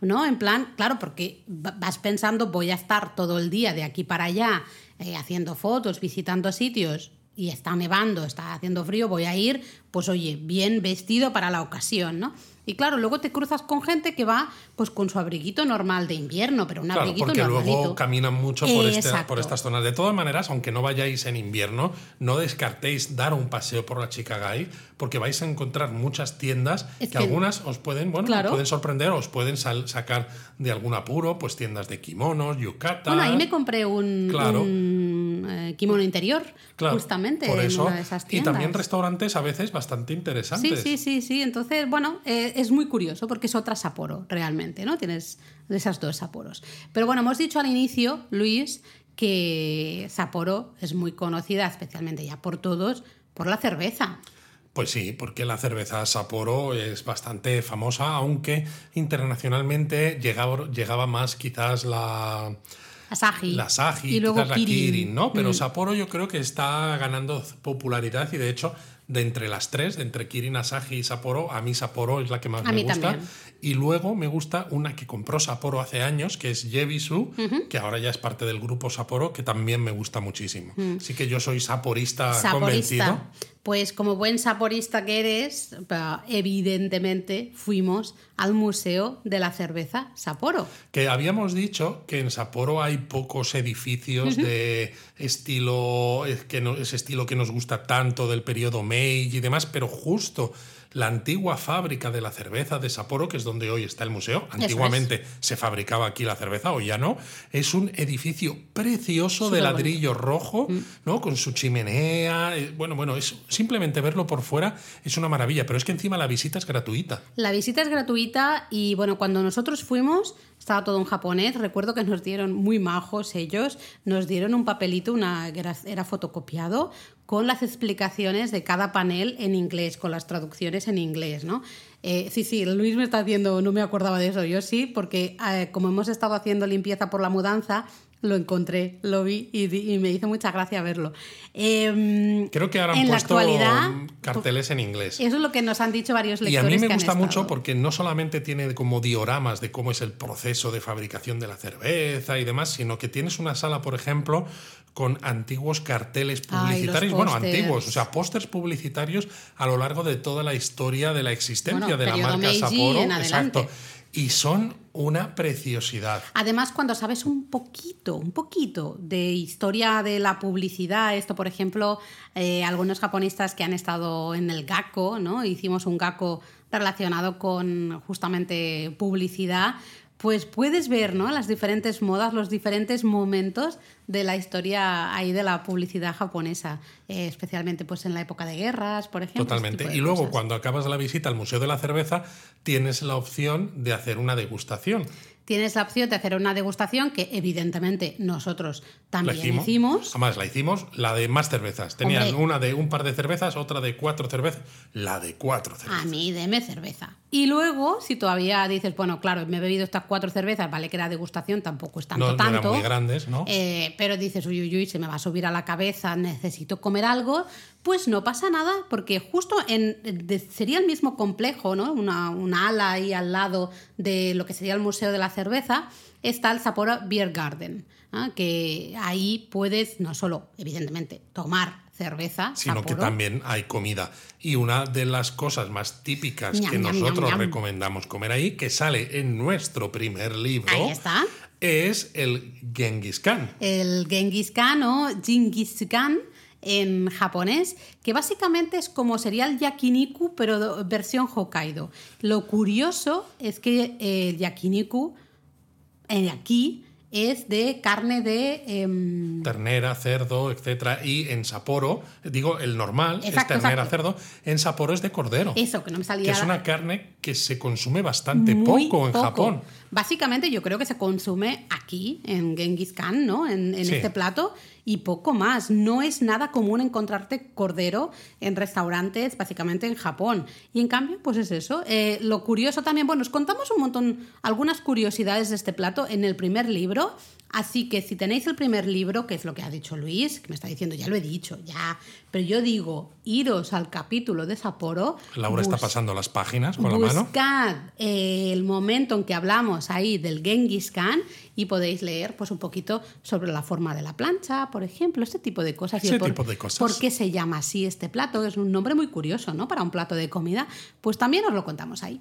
¿no? En plan, claro, porque va- vas pensando, voy a estar todo el día de aquí para allá eh, haciendo fotos, visitando sitios y está nevando, está haciendo frío, voy a ir, pues oye, bien vestido para la ocasión, ¿no? Y claro, luego te cruzas con gente que va pues con su abriguito normal de invierno, pero un Claro, abriguito porque normalito. luego caminan mucho por, este- por estas zonas. De todas maneras, aunque no vayáis en invierno, no descartéis dar un paseo por la Chicagai, porque vais a encontrar muchas tiendas Es que, que- algunas os pueden, bueno, Claro. os pueden sorprender, os pueden sacar de algún apuro, pues tiendas de kimonos, yucata. Bueno, ahí me compré un, Claro. un, eh, kimono interior, Claro, justamente, por en eso. una de esas y tiendas. también restaurantes a veces bastante Sí, interesantes. sí, sí, sí. Entonces, bueno, eh, es muy curioso porque es otra Sapporo, realmente, ¿no? Tienes de esas dos Sapporos. Pero bueno, hemos dicho al inicio, Luis, que Sapporo es muy conocida, especialmente ya por todos, por la cerveza. Pues sí, porque la cerveza Sapporo es bastante famosa, aunque internacionalmente llegaba, llegaba más quizás la, Asahi. la Asahi, y luego quizás la Kirin. Kirin, ¿no? Pero Mm. Sapporo yo creo que está ganando popularidad y de hecho de entre las tres, de entre Kirin, Asahi y Sapporo, a mí Sapporo es la que más A me mí gusta. también. Y luego me gusta una que compró Sapporo hace años, que es Yebisu, que ahora ya es parte del grupo Sapporo, que también me gusta muchísimo. Así que yo soy saporista, convencido. Pues como buen saporista que eres, evidentemente fuimos al Museo de la Cerveza Sapporo. Que habíamos dicho que en Sapporo hay pocos edificios de estilo, eh, que no, ese estilo que nos gusta tanto del periodo Meiji y demás, pero justo la antigua fábrica de la cerveza de Sapporo, que es donde hoy está el museo, es. antiguamente se fabricaba aquí la cerveza, hoy ya no, es un edificio precioso de ladrillo rojo, ¿no? Con su chimenea, eh, bueno, bueno, es simplemente verlo por fuera es una maravilla, pero es que encima la visita es gratuita. La visita es gratuita y bueno, cuando nosotros fuimos estaba todo en japonés. Recuerdo que nos dieron muy majos ellos, nos dieron un papelito, una era fotocopiado con las explicaciones de cada panel en inglés, con las traducciones en inglés, ¿no? Eh, sí, sí, Luis me está haciendo, no me acordaba de eso, yo sí, porque eh, como hemos estado haciendo limpieza por la mudanza, lo encontré, lo vi y, y me hizo mucha gracia verlo. Em, Creo que ahora han en la puesto actualidad, carteles en inglés. Eso es lo que nos han dicho varios Y lectores. a mí me que gusta mucho porque no solamente tiene como dioramas de cómo es el proceso de fabricación de la cerveza y demás, sino que tienes una sala, por ejemplo, con antiguos carteles Ay, publicitarios, bueno, antiguos, o sea, pósters publicitarios a lo largo de toda la historia de la existencia Bueno, de la marca Meiji Sapporo. Exacto. Y son una preciosidad. Además, cuando sabes un poquito, un poquito de historia de la publicidad, esto, por ejemplo, eh, algunos japonistas que han estado en el GACO, ¿no? Hicimos un GACO relacionado con justamente publicidad, pues puedes ver, ¿no? Las diferentes modas, los diferentes momentos de la historia ahí de la publicidad japonesa, eh, especialmente pues en la época de guerras, por ejemplo. ese Totalmente. Y luego, cosas. cuando acabas la visita al Museo de la Cerveza, tienes la opción de hacer una degustación. Tienes la opción de hacer una degustación que evidentemente nosotros La también hicimos. hicimos. Además, la hicimos la de más cervezas. Tenían Hombre. una de un par de cervezas, otra de cuatro cervezas. La de cuatro cervezas. A mí deme cerveza. Y luego, si todavía dices, bueno, claro, me he bebido estas cuatro cervezas, vale que era degustación, tampoco es tanto, no, no tanto. eran muy grandes, ¿no? Eh, pero dices, uy, uy, uy, se me va a subir a la cabeza, necesito comer algo, pues no pasa nada, porque justo en, de- sería el mismo complejo, ¿no? Una, una ala ahí al lado de lo que sería el Museo de la Cerveza, está el Sapporo Beer Garden, ¿ah? que ahí puedes no solo, evidentemente, tomar cerveza, sino que también hay comida. Y una de las cosas más típicas Ñam, que ñam, nosotros ñam. recomendamos comer ahí, que sale en nuestro primer libro, Ahí está. es el Genghis Khan. El Genghis Khan o Genghis Khan en japonés, que básicamente es como sería el yakiniku, pero versión Hokkaido. Lo curioso es que el yakiniku aquí es de carne de... em, Ternera, cerdo, etcétera. Y en Sapporo, digo, el normal Exacto, es ternera, exacto. cerdo. En Sapporo es de cordero. eso, que no me que salía... es una carne que se consume bastante muy poco en poco. Japón. Básicamente yo creo que se consume aquí, en Genghis Khan, ¿no? En, en Sí. este plato, y poco más. No es nada común encontrarte cordero en restaurantes, básicamente en Japón. Y en cambio, pues es eso. Eh, lo curioso también, bueno, os contamos un montón, algunas curiosidades de este plato en el primer libro. Así que si tenéis el primer libro, que es lo que ha dicho Luis, que me está diciendo, ya lo he dicho, ya, pero yo digo, iros al capítulo de Sapporo. Laura está pasando las páginas con la mano. Buscad eh, el momento en que hablamos ahí del Genghis Khan y podéis leer pues un poquito sobre la forma de la plancha, por ejemplo, este tipo de cosas. Ese por, tipo de cosas. ¿Por qué se llama así este plato? Es un nombre muy curioso, ¿no? Para un plato de comida. Pues también os lo contamos ahí.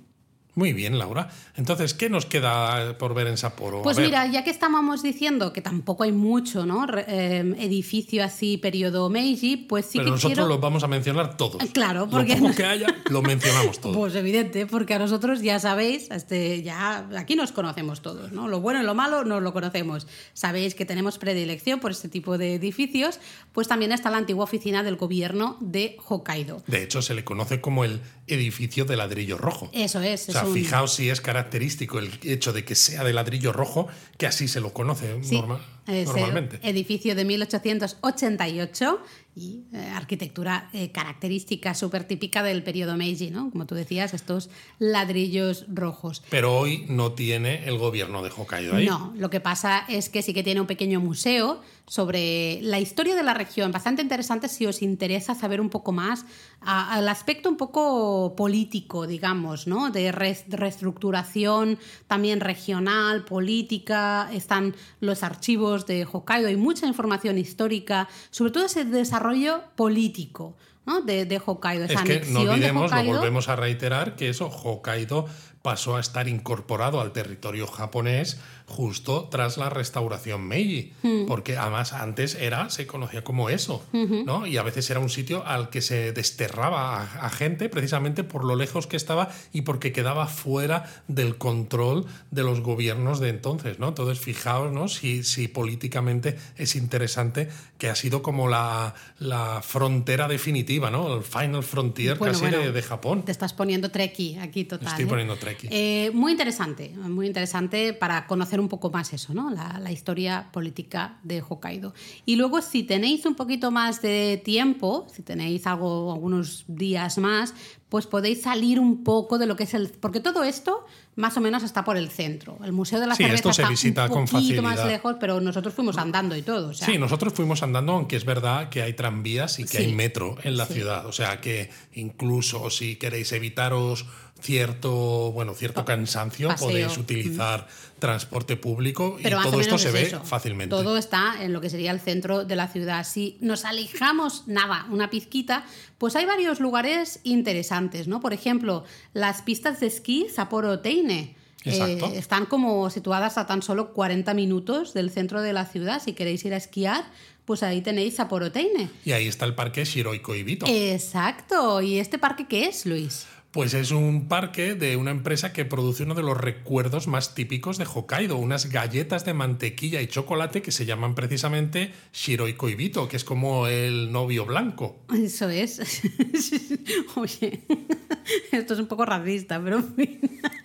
Muy bien, Laura. Entonces, ¿qué nos queda por ver en Sapporo? Pues mira, ya que estábamos diciendo que tampoco hay mucho, ¿no? Eh, edificio así, periodo Meiji, pues sí pero que nosotros quiero... los vamos a mencionar todos. Claro, porque Lo poco nos- que haya, lo mencionamos todo. Pues evidente, porque a nosotros ya sabéis, este, ya aquí nos conocemos todos, ¿no? Lo bueno y lo malo nos lo conocemos. Sabéis que tenemos predilección por este tipo de edificios, pues también está la antigua oficina del gobierno de Hokkaido. De hecho, se le conoce como el edificio de ladrillo rojo. Eso es, O sea, un- fijaos si es característico el hecho de que sea de ladrillo rojo, que así se lo conoce Sí, el normalmente. edificio de 1888 y eh, arquitectura eh, característica súper típica del periodo Meiji, ¿no? Como tú decías, estos ladrillos rojos. Pero hoy no tiene el gobierno de Hokkaido ahí. No, lo que pasa es que sí que tiene un pequeño museo sobre la historia de la región, bastante interesante si os interesa saber un poco más a- al aspecto un poco político, digamos, ¿no? De reestructuración también regional, política, están los archivos de Hokkaido, hay mucha información histórica, sobre todo ese desarrollo político. ¿no? De, de Hokkaido, esa Es que no de olvidemos, lo volvemos a reiterar, que eso, Hokkaido pasó a estar incorporado al territorio japonés justo tras la restauración Meiji, Hmm. porque además antes era, se conocía como eso, ¿no? Y a veces era un sitio al que se desterraba a, a gente precisamente por lo lejos que estaba y porque quedaba fuera del control de los gobiernos de entonces, ¿no? Entonces, fijaos, ¿no? Si, si políticamente es interesante que ha sido como la, la frontera definitiva, ¿no? El final frontier Bueno, casi bueno, de, de Japón. Te estás poniendo treki aquí total. Estoy ¿eh? poniendo treki. Eh, muy interesante, muy interesante para conocer un poco más eso, ¿no? La, historia política de Hokkaido. Y luego, si tenéis un poquito más de tiempo, si tenéis algo, algunos días más, pues podéis salir un poco de lo que es el. Porque todo esto más o menos está por el centro. El Museo de la Sí, Cerveza esto se está visita un con poquito más lejos, pero nosotros fuimos andando y todo. o sea, Sí, nosotros fuimos andando, aunque es verdad que hay tranvías y que Sí. hay metro en la Sí. ciudad. O sea que incluso si queréis evitaros cierto, bueno, cierto cansancio, paseo. podéis utilizar transporte público Pero y todo esto se es ve eso. fácilmente. Todo está en lo que sería el centro de la ciudad. Si nos alejamos nada, una pizquita, pues hay varios lugares interesantes, ¿no? Por ejemplo, las pistas de esquí Sapporo Teine. Eh, están como situadas a tan solo 40 minutos del centro de la ciudad. Si queréis ir a esquiar, pues ahí tenéis Sapporo Teine. Y ahí está el parque Shiroi Koibito. Exacto. ¿Y este parque qué es, Luis? Pues es un parque de una empresa que produce uno de los recuerdos más típicos de Hokkaido, unas galletas de mantequilla y chocolate que se llaman precisamente Shiroi Koibito, que es como el novio blanco. Eso es. Oye, esto es un poco racista, pero en fin.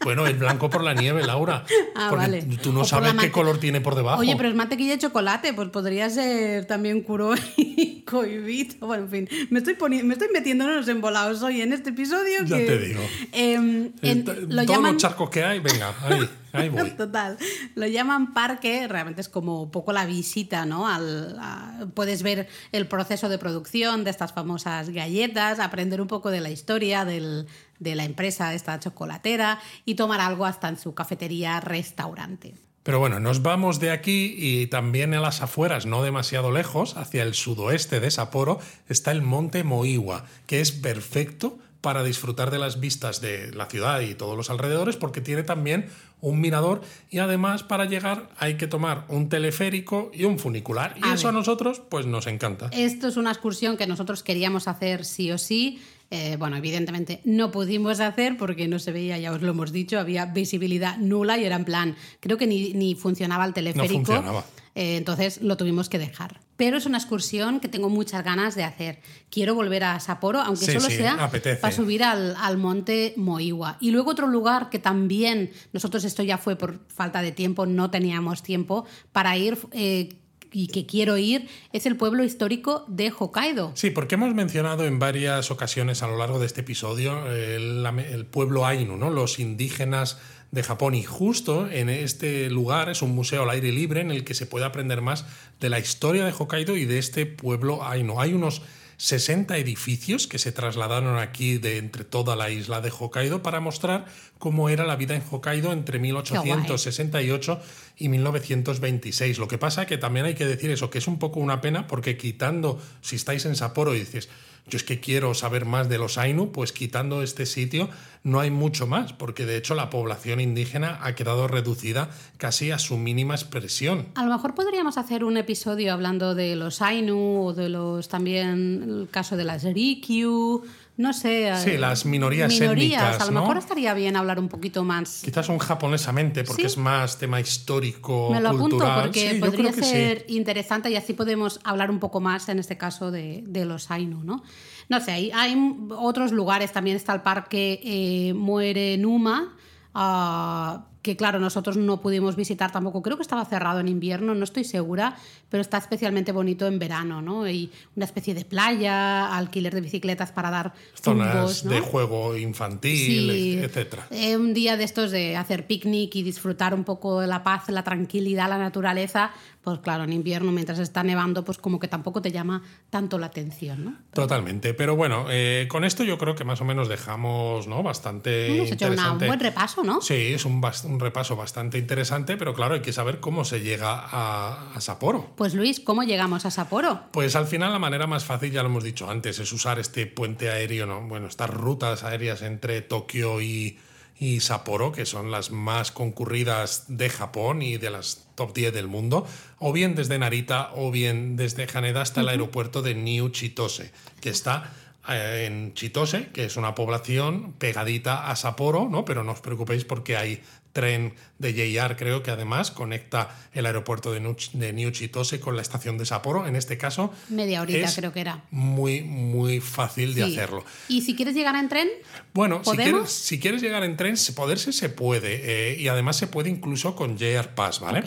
Bueno, el blanco por la nieve, Laura. Ah, porque vale. tú no sabes qué color tiene por debajo. Oye, pero es mantequilla de chocolate, pues podría ser también curo y coibito. Bueno, en fin, me estoy, me estoy metiendo en los embolados hoy en este episodio. Ya que, te digo. em, en- Está- lo Todos llaman... los charcos que hay, venga, ahí, ahí voy. Total. Lo llaman parque, realmente es como un poco la visita, ¿no? Al, a- puedes ver el proceso de producción de estas famosas galletas, aprender un poco de la historia del- de la empresa, de esta chocolatera, y tomar algo hasta en su cafetería restaurante. Pero bueno, nos vamos de aquí y también a las afueras, no demasiado lejos, hacia el sudoeste de Sapporo, está el monte Moiwa, que es perfecto para disfrutar de las vistas de la ciudad y todos los alrededores, porque tiene también un mirador y además para llegar hay que tomar un teleférico y un funicular. Y A eso a nosotros pues nos encanta. Esto es una excursión que nosotros queríamos hacer sí o sí. Eh, bueno, evidentemente no pudimos hacer porque no se veía, ya os lo hemos dicho, había visibilidad nula y era en plan, creo que ni, ni funcionaba el teleférico. funcionaba. Eh, entonces lo tuvimos que dejar. Pero es una excursión que tengo muchas ganas de hacer. Quiero volver a Sapporo, aunque Sí, solo sí, sea apetece. para subir al, al monte Moiwa. Y luego otro lugar que también, nosotros esto ya fue por falta de tiempo, no teníamos tiempo para ir eh, y que quiero ir, es el pueblo histórico de Hokkaido. Sí, porque hemos mencionado en varias ocasiones a lo largo de este episodio el, el pueblo Ainu, ¿no? los indígenas de Japón. Y justo en este lugar es un museo al aire libre en el que se puede aprender más de la historia de Hokkaido y de este pueblo Ainu. Hay unos 60 edificios que se trasladaron aquí de entre toda la isla de Hokkaido para mostrar cómo era la vida en Hokkaido entre 1868 y 1926. Lo que pasa que también hay que decir eso, que es un poco una pena porque quitando, si estáis en Sapporo y dices, yo es que quiero saber más de los Ainu, pues quitando este sitio no hay mucho más, porque de hecho la población indígena ha quedado reducida casi a su mínima expresión. A lo mejor podríamos hacer un episodio hablando de los Ainu o de los también el caso de las Rikyu, no sé. Sí, eh, las minorías minorías. étnicas, A lo ¿no? mejor estaría bien hablar un poquito más. Quizás un japonesamente, porque Sí. es más tema histórico, Me lo apunto cultural. porque Sí, yo podría sí. ser interesante y así podemos hablar un poco más en este caso de, de los Ainu, ¿no? No sé, hay, hay otros lugares, también está el parque eh, Muere Numa, ah, que claro, nosotros no pudimos visitar tampoco, creo que estaba cerrado en invierno, no estoy segura, pero está especialmente bonito en verano, ¿no? Y una especie de playa, alquiler de bicicletas para dar Zonas tumbos, ¿no? de juego infantil, Sí. etcétera. Eh, un día de estos de hacer picnic y disfrutar un poco de la paz, la tranquilidad, la naturaleza, pues claro, en invierno mientras está nevando, pues como que tampoco te llama tanto la atención, ¿no? Totalmente. Pero bueno, eh, con esto yo creo que más o menos dejamos ¿no? bastante Hemos hecho una- un buen repaso, ¿no? Sí, es un, repaso bastante interesante, pero claro, hay que saber cómo se llega a, a Sapporo. Pues Luis, ¿cómo llegamos a Sapporo? Pues al final la manera más fácil, ya lo hemos dicho antes, es usar este puente aéreo, ¿no? Bueno, estas rutas aéreas entre Tokio y, y Sapporo, que son las más concurridas de Japón y de las top 10 del mundo, o bien desde Narita o bien desde Haneda hasta el aeropuerto de New Chitose, que está eh, en Chitose, que es una población pegadita a Sapporo, ¿no? Pero no os preocupéis porque hay tren de JR, creo que además conecta el aeropuerto de New, de New Chitose con la estación de Sapporo. En este caso, Media horita creo que era. muy, muy fácil de Sí. hacerlo. Y si quieres llegar en tren, Bueno, si quieres, si quieres llegar en tren, se- poderse se puede. eh, y además se puede incluso con JR Pass, ¿vale?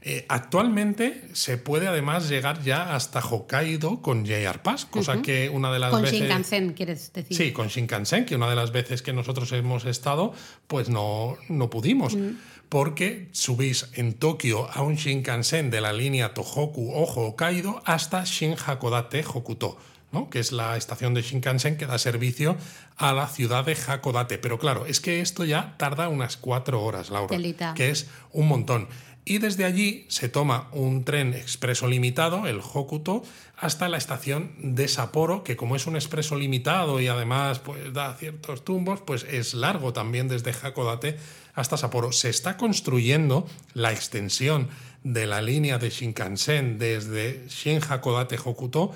Eh, actualmente se puede además llegar ya hasta Hokkaido con JR Pass, cosa que una de las con veces... Shinkansen, quieres decir. Sí, con Shinkansen, que una de las veces que nosotros hemos estado, pues no, no pudimos. Mm. Porque subís en Tokio a un Shinkansen de la línea Tohoku o Hokkaido hasta Shin Hakodate Hokuto. ¿no? que es la estación de Shinkansen que da servicio a la ciudad de Hakodate. Pero claro, es que esto ya tarda unas cuatro horas, Laura, Telita. que es un montón. Y desde allí se toma un tren expreso limitado, el Hokuto, hasta la estación de Sapporo, que como es un expreso limitado y además pues, da ciertos tumbos, pues es largo también desde Hakodate hasta Sapporo. Se está construyendo la extensión de la línea de Shinkansen desde Shin Hakodate Hokuto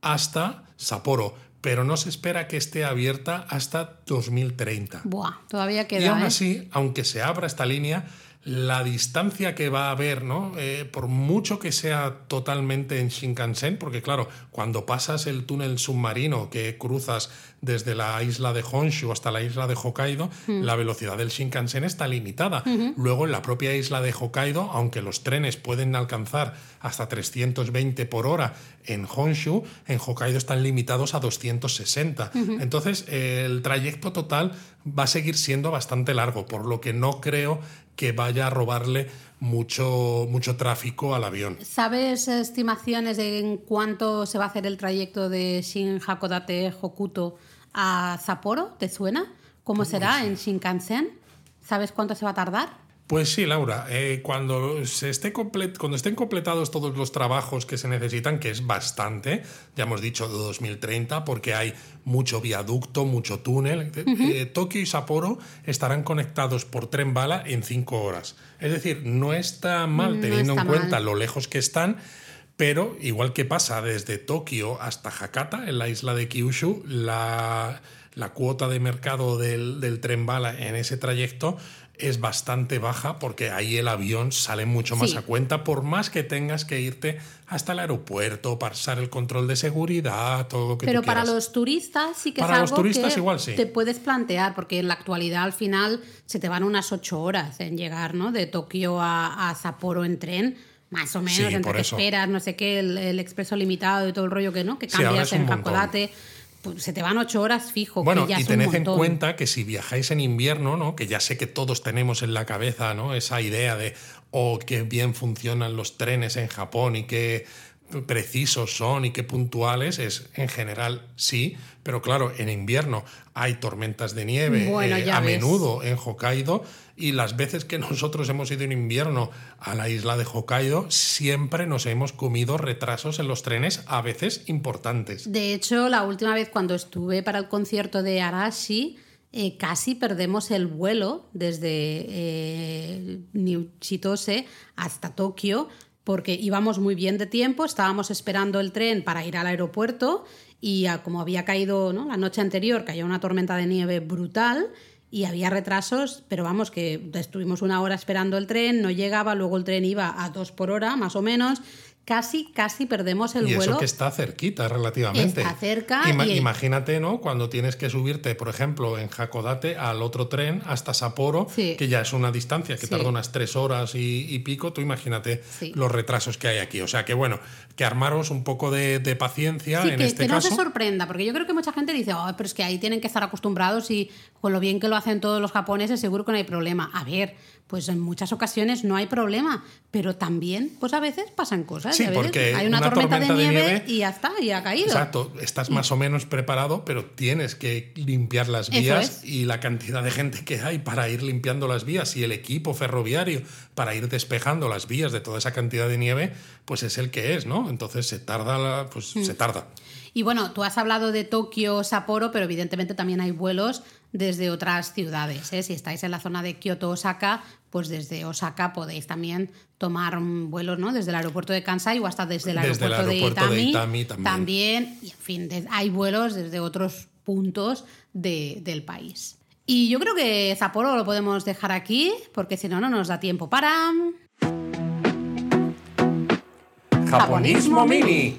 hasta Sapporo, pero no se espera que esté abierta hasta 2030. Buah, todavía queda. Y aún ¿eh? así, aunque se abra esta línea, la distancia que va a haber, ¿no? Eh, por mucho que sea totalmente en Shinkansen, porque claro, cuando pasas el túnel submarino que cruzas desde la isla de Honshu hasta la isla de Hokkaido, la velocidad del Shinkansen está limitada. Luego, en la propia isla de Hokkaido, aunque los trenes pueden alcanzar hasta 320 por hora en Honshu, en Hokkaido están limitados a 260. Entonces, el trayecto total va a seguir siendo bastante largo, por lo que no creo que vaya a robarle mucho, mucho tráfico al avión. ¿Sabes estimaciones de en cuánto se va a hacer el trayecto de Shin Hakodate Hokuto a Sapporo? ¿Te suena? ¿Cómo será en Shinkansen? ¿Sabes cuánto se va a tardar? Pues sí, Laura, eh, cuando, se esté cuando estén completados todos los trabajos que se necesitan, que es bastante, ya hemos dicho de 2030, porque hay mucho viaducto, mucho túnel, eh, Tokio y Sapporo estarán conectados por tren bala en cinco horas. Es decir, no está mal No teniendo está en cuenta mal. lo lejos que están, pero igual que pasa desde Tokio hasta Hakata, en la isla de Kyushu, la, la cuota de mercado del, del tren bala en ese trayecto es bastante baja porque ahí el avión sale mucho más Sí. a cuenta, por más que tengas que irte hasta el aeropuerto, pasar el control de seguridad, todo lo que Pero tú para quieras. los turistas sí que Para es los algo turistas que igual sí. te puedes plantear, porque en la actualidad al final se te van unas ocho horas en llegar, ¿no? De Tokio a, a Sapporo en tren, más o menos, Sí, entre que eso. esperas, no sé qué, el, el expreso limitado y todo el rollo que no, que cambias en. Hakodate, pues se te van ocho horas fijo, Bueno, que ya y tened en cuenta que si viajáis en invierno, ¿no? Que ya sé que todos tenemos en la cabeza, ¿no? Esa idea de, oh, qué bien funcionan los trenes en Japón y qué precisos son y qué puntuales, es en general sí, pero claro, en invierno hay tormentas de nieve Bueno, eh, a ves. menudo en Hokkaido y las veces que nosotros hemos ido en invierno a la isla de Hokkaido siempre nos hemos comido retrasos en los trenes, a veces importantes. De hecho, la última vez cuando estuve para el concierto de Arashi, eh, casi perdemos el vuelo desde eh, New Chitose hasta Tokio, porque íbamos muy bien de tiempo, estábamos esperando el tren para ir al aeropuerto y como había caído ¿no? la noche anterior, cayó una tormenta de nieve brutal y había retrasos, pero vamos, que estuvimos una hora esperando el tren, no llegaba, luego el tren iba a dos por hora, más o menos. Casi, casi perdemos el y vuelo. eso que está cerquita relativamente. Está cerca Ima- y- Imagínate, ¿no? Cuando tienes que subirte, por ejemplo, en Hakodate al otro tren hasta Sapporo, Sí. que ya es una distancia que Sí. tarda unas tres horas y, y pico, tú imagínate Sí. los retrasos que hay aquí. O sea que bueno, que armaros un poco de, de paciencia en que, este que no caso. se sorprenda, porque yo creo que mucha gente dice, "Ay, pero es que ahí tienen que estar acostumbrados y con lo bien que lo hacen todos los japoneses seguro que no hay problema. A ver, pues en muchas ocasiones no hay problema, pero también, pues a veces pasan cosas. Sí, y a veces porque hay una, una tormenta, tormenta de, de nieve, nieve- y ya está, y ha caído. Exacto, estás más o menos preparado, pero tienes que limpiar las vías es. y la cantidad de gente que hay para ir limpiando las vías y el equipo ferroviario para ir despejando las vías de toda esa cantidad de nieve, pues es el que es, ¿no? Entonces se tarda, la- pues Mm. se tarda. Y bueno, tú has hablado de Tokio, Sapporo, pero evidentemente también hay vuelos desde otras ciudades. ¿eh? Si estáis en la zona de Kioto, Osaka, pues desde Osaka podéis también tomar vuelos ¿no? desde el aeropuerto de Kansai o hasta desde el Desde el aeropuerto, de de, Itami también. y en fin, de- hay vuelos desde otros puntos de- del país. Y yo creo que Sapporo lo podemos dejar aquí, porque si no, no nos da tiempo para... Japonismo Mini.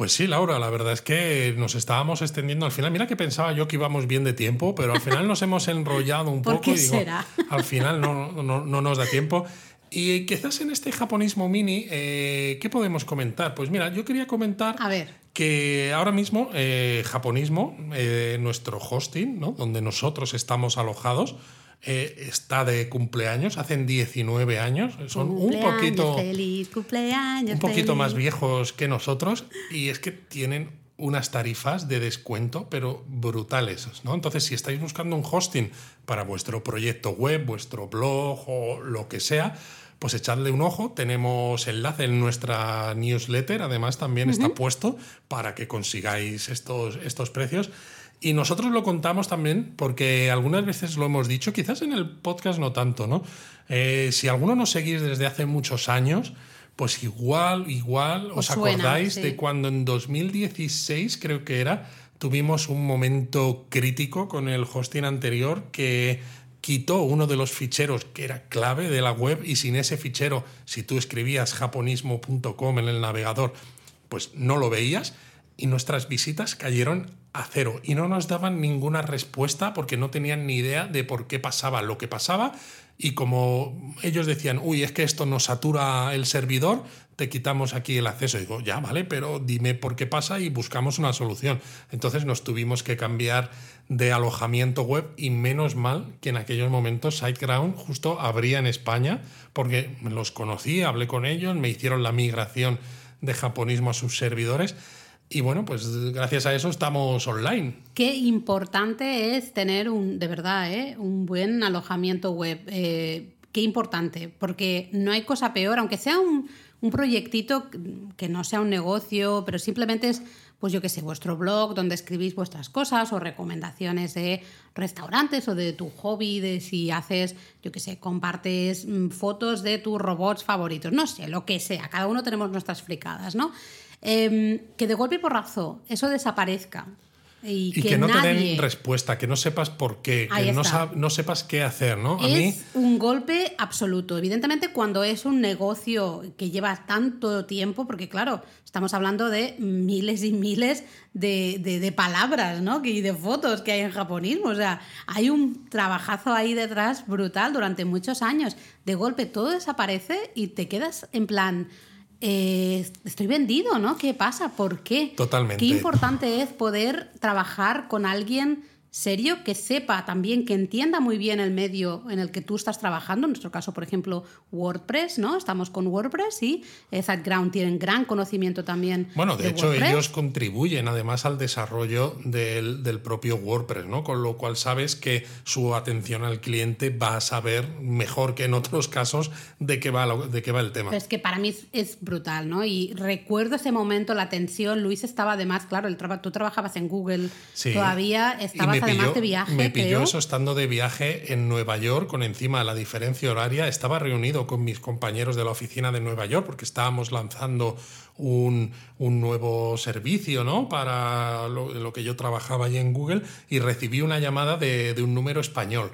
Pues sí, Laura, la verdad es que nos estábamos extendiendo al final. Mira que pensaba yo que íbamos bien de tiempo, pero al final nos hemos enrollado un ¿Por poco qué y digo, será? al final no, no- no nos da tiempo. Y quizás en este japonismo mini, eh, ¿qué podemos comentar? Pues mira, yo quería comentar A ver. que ahora mismo eh, Japonismo, eh, nuestro hosting, ¿no? donde nosotros estamos alojados, eh, está de cumpleaños, hacen 19 años, son un poquito feliz, cumpleaños un poquito feliz. más viejos que nosotros y es que tienen unas tarifas de descuento, pero brutales. ¿no? Entonces, si estáis buscando un hosting para vuestro proyecto web, vuestro blog o lo que sea, pues echadle un ojo. Tenemos enlace en nuestra newsletter, además también está puesto para que consigáis estos, estos precios. Y nosotros lo contamos también porque algunas veces lo hemos dicho, quizás en el podcast no tanto, ¿no? Eh, si alguno nos seguís desde hace muchos años, pues igual, igual, os, Os suena, acordáis sí. de cuando en 2016 creo que era, tuvimos un momento crítico con el hosting anterior que quitó uno de los ficheros que era clave de la web y sin ese fichero, si tú escribías japonismo.com en el navegador, pues no lo veías y nuestras visitas cayeron a cero y no nos daban ninguna respuesta porque no tenían ni idea de por qué pasaba lo que pasaba y como ellos decían, uy, es que esto nos satura el servidor, te quitamos aquí el acceso. digo, ya, vale, pero dime por qué pasa y buscamos una solución. Entonces nos tuvimos que cambiar de alojamiento web y menos mal que en aquellos momentos SiteGround justo abría en España porque los conocí, hablé con ellos, me hicieron la migración de japonismo a sus servidores y bueno, pues gracias a eso estamos online. Qué importante es tener un, de verdad, ¿eh? un buen alojamiento web. Eh, qué importante, porque no hay cosa peor, aunque sea un, un proyectito que no sea un negocio, pero simplemente es, pues yo qué sé, vuestro blog donde escribís vuestras cosas o recomendaciones de restaurantes o de tu hobby, de si haces, yo qué sé, compartes mm, fotos de tus robots favoritos, no sé, lo que sea, cada uno tenemos nuestras fricadas, ¿no? Em, que de golpe y porrazo eso desaparezca. Y, Y que, no te den respuesta, que no sepas por qué, Ahí que no, no sepas qué hacer, ¿no? A es mí, un golpe absoluto. Evidentemente, cuando es un negocio que lleva tanto tiempo, porque claro, estamos hablando de miles y miles de, de- de palabras, ¿no? Que- Y de fotos que hay en japonismo. O sea, hay un trabajazo ahí detrás brutal durante muchos años. De golpe todo desaparece y te quedas en plan. Eh, estoy vendido, ¿no? ¿Qué pasa? ¿Por qué? Totalmente. Qué importante es poder trabajar con alguien serio que sepa también, que entienda muy bien el medio en el que tú estás trabajando. En nuestro caso, por ejemplo, WordPress, ¿no? Estamos con WordPress y SiteGround tienen gran conocimiento también. Bueno, de, hecho, WordPress. ellos contribuyen además al desarrollo del, del propio WordPress, ¿no? Con lo cual sabes que su atención al cliente va a saber mejor que en otros casos de qué va, de qué va el tema. Pero es que para mí es, es brutal, ¿no? Y recuerdo ese momento, la tensión. Luis estaba además, claro, el traba- tú trabajabas en Google Sí. todavía, Y estabas además de viaje. me pilló eso estando de viaje en Nueva York, con encima la diferencia horaria. Estaba reunido con mis compañeros de la oficina de Nueva York porque estábamos lanzando un, un nuevo servicio ¿no? para lo, lo que yo trabajaba allí en Google y recibí una llamada de, de un número español.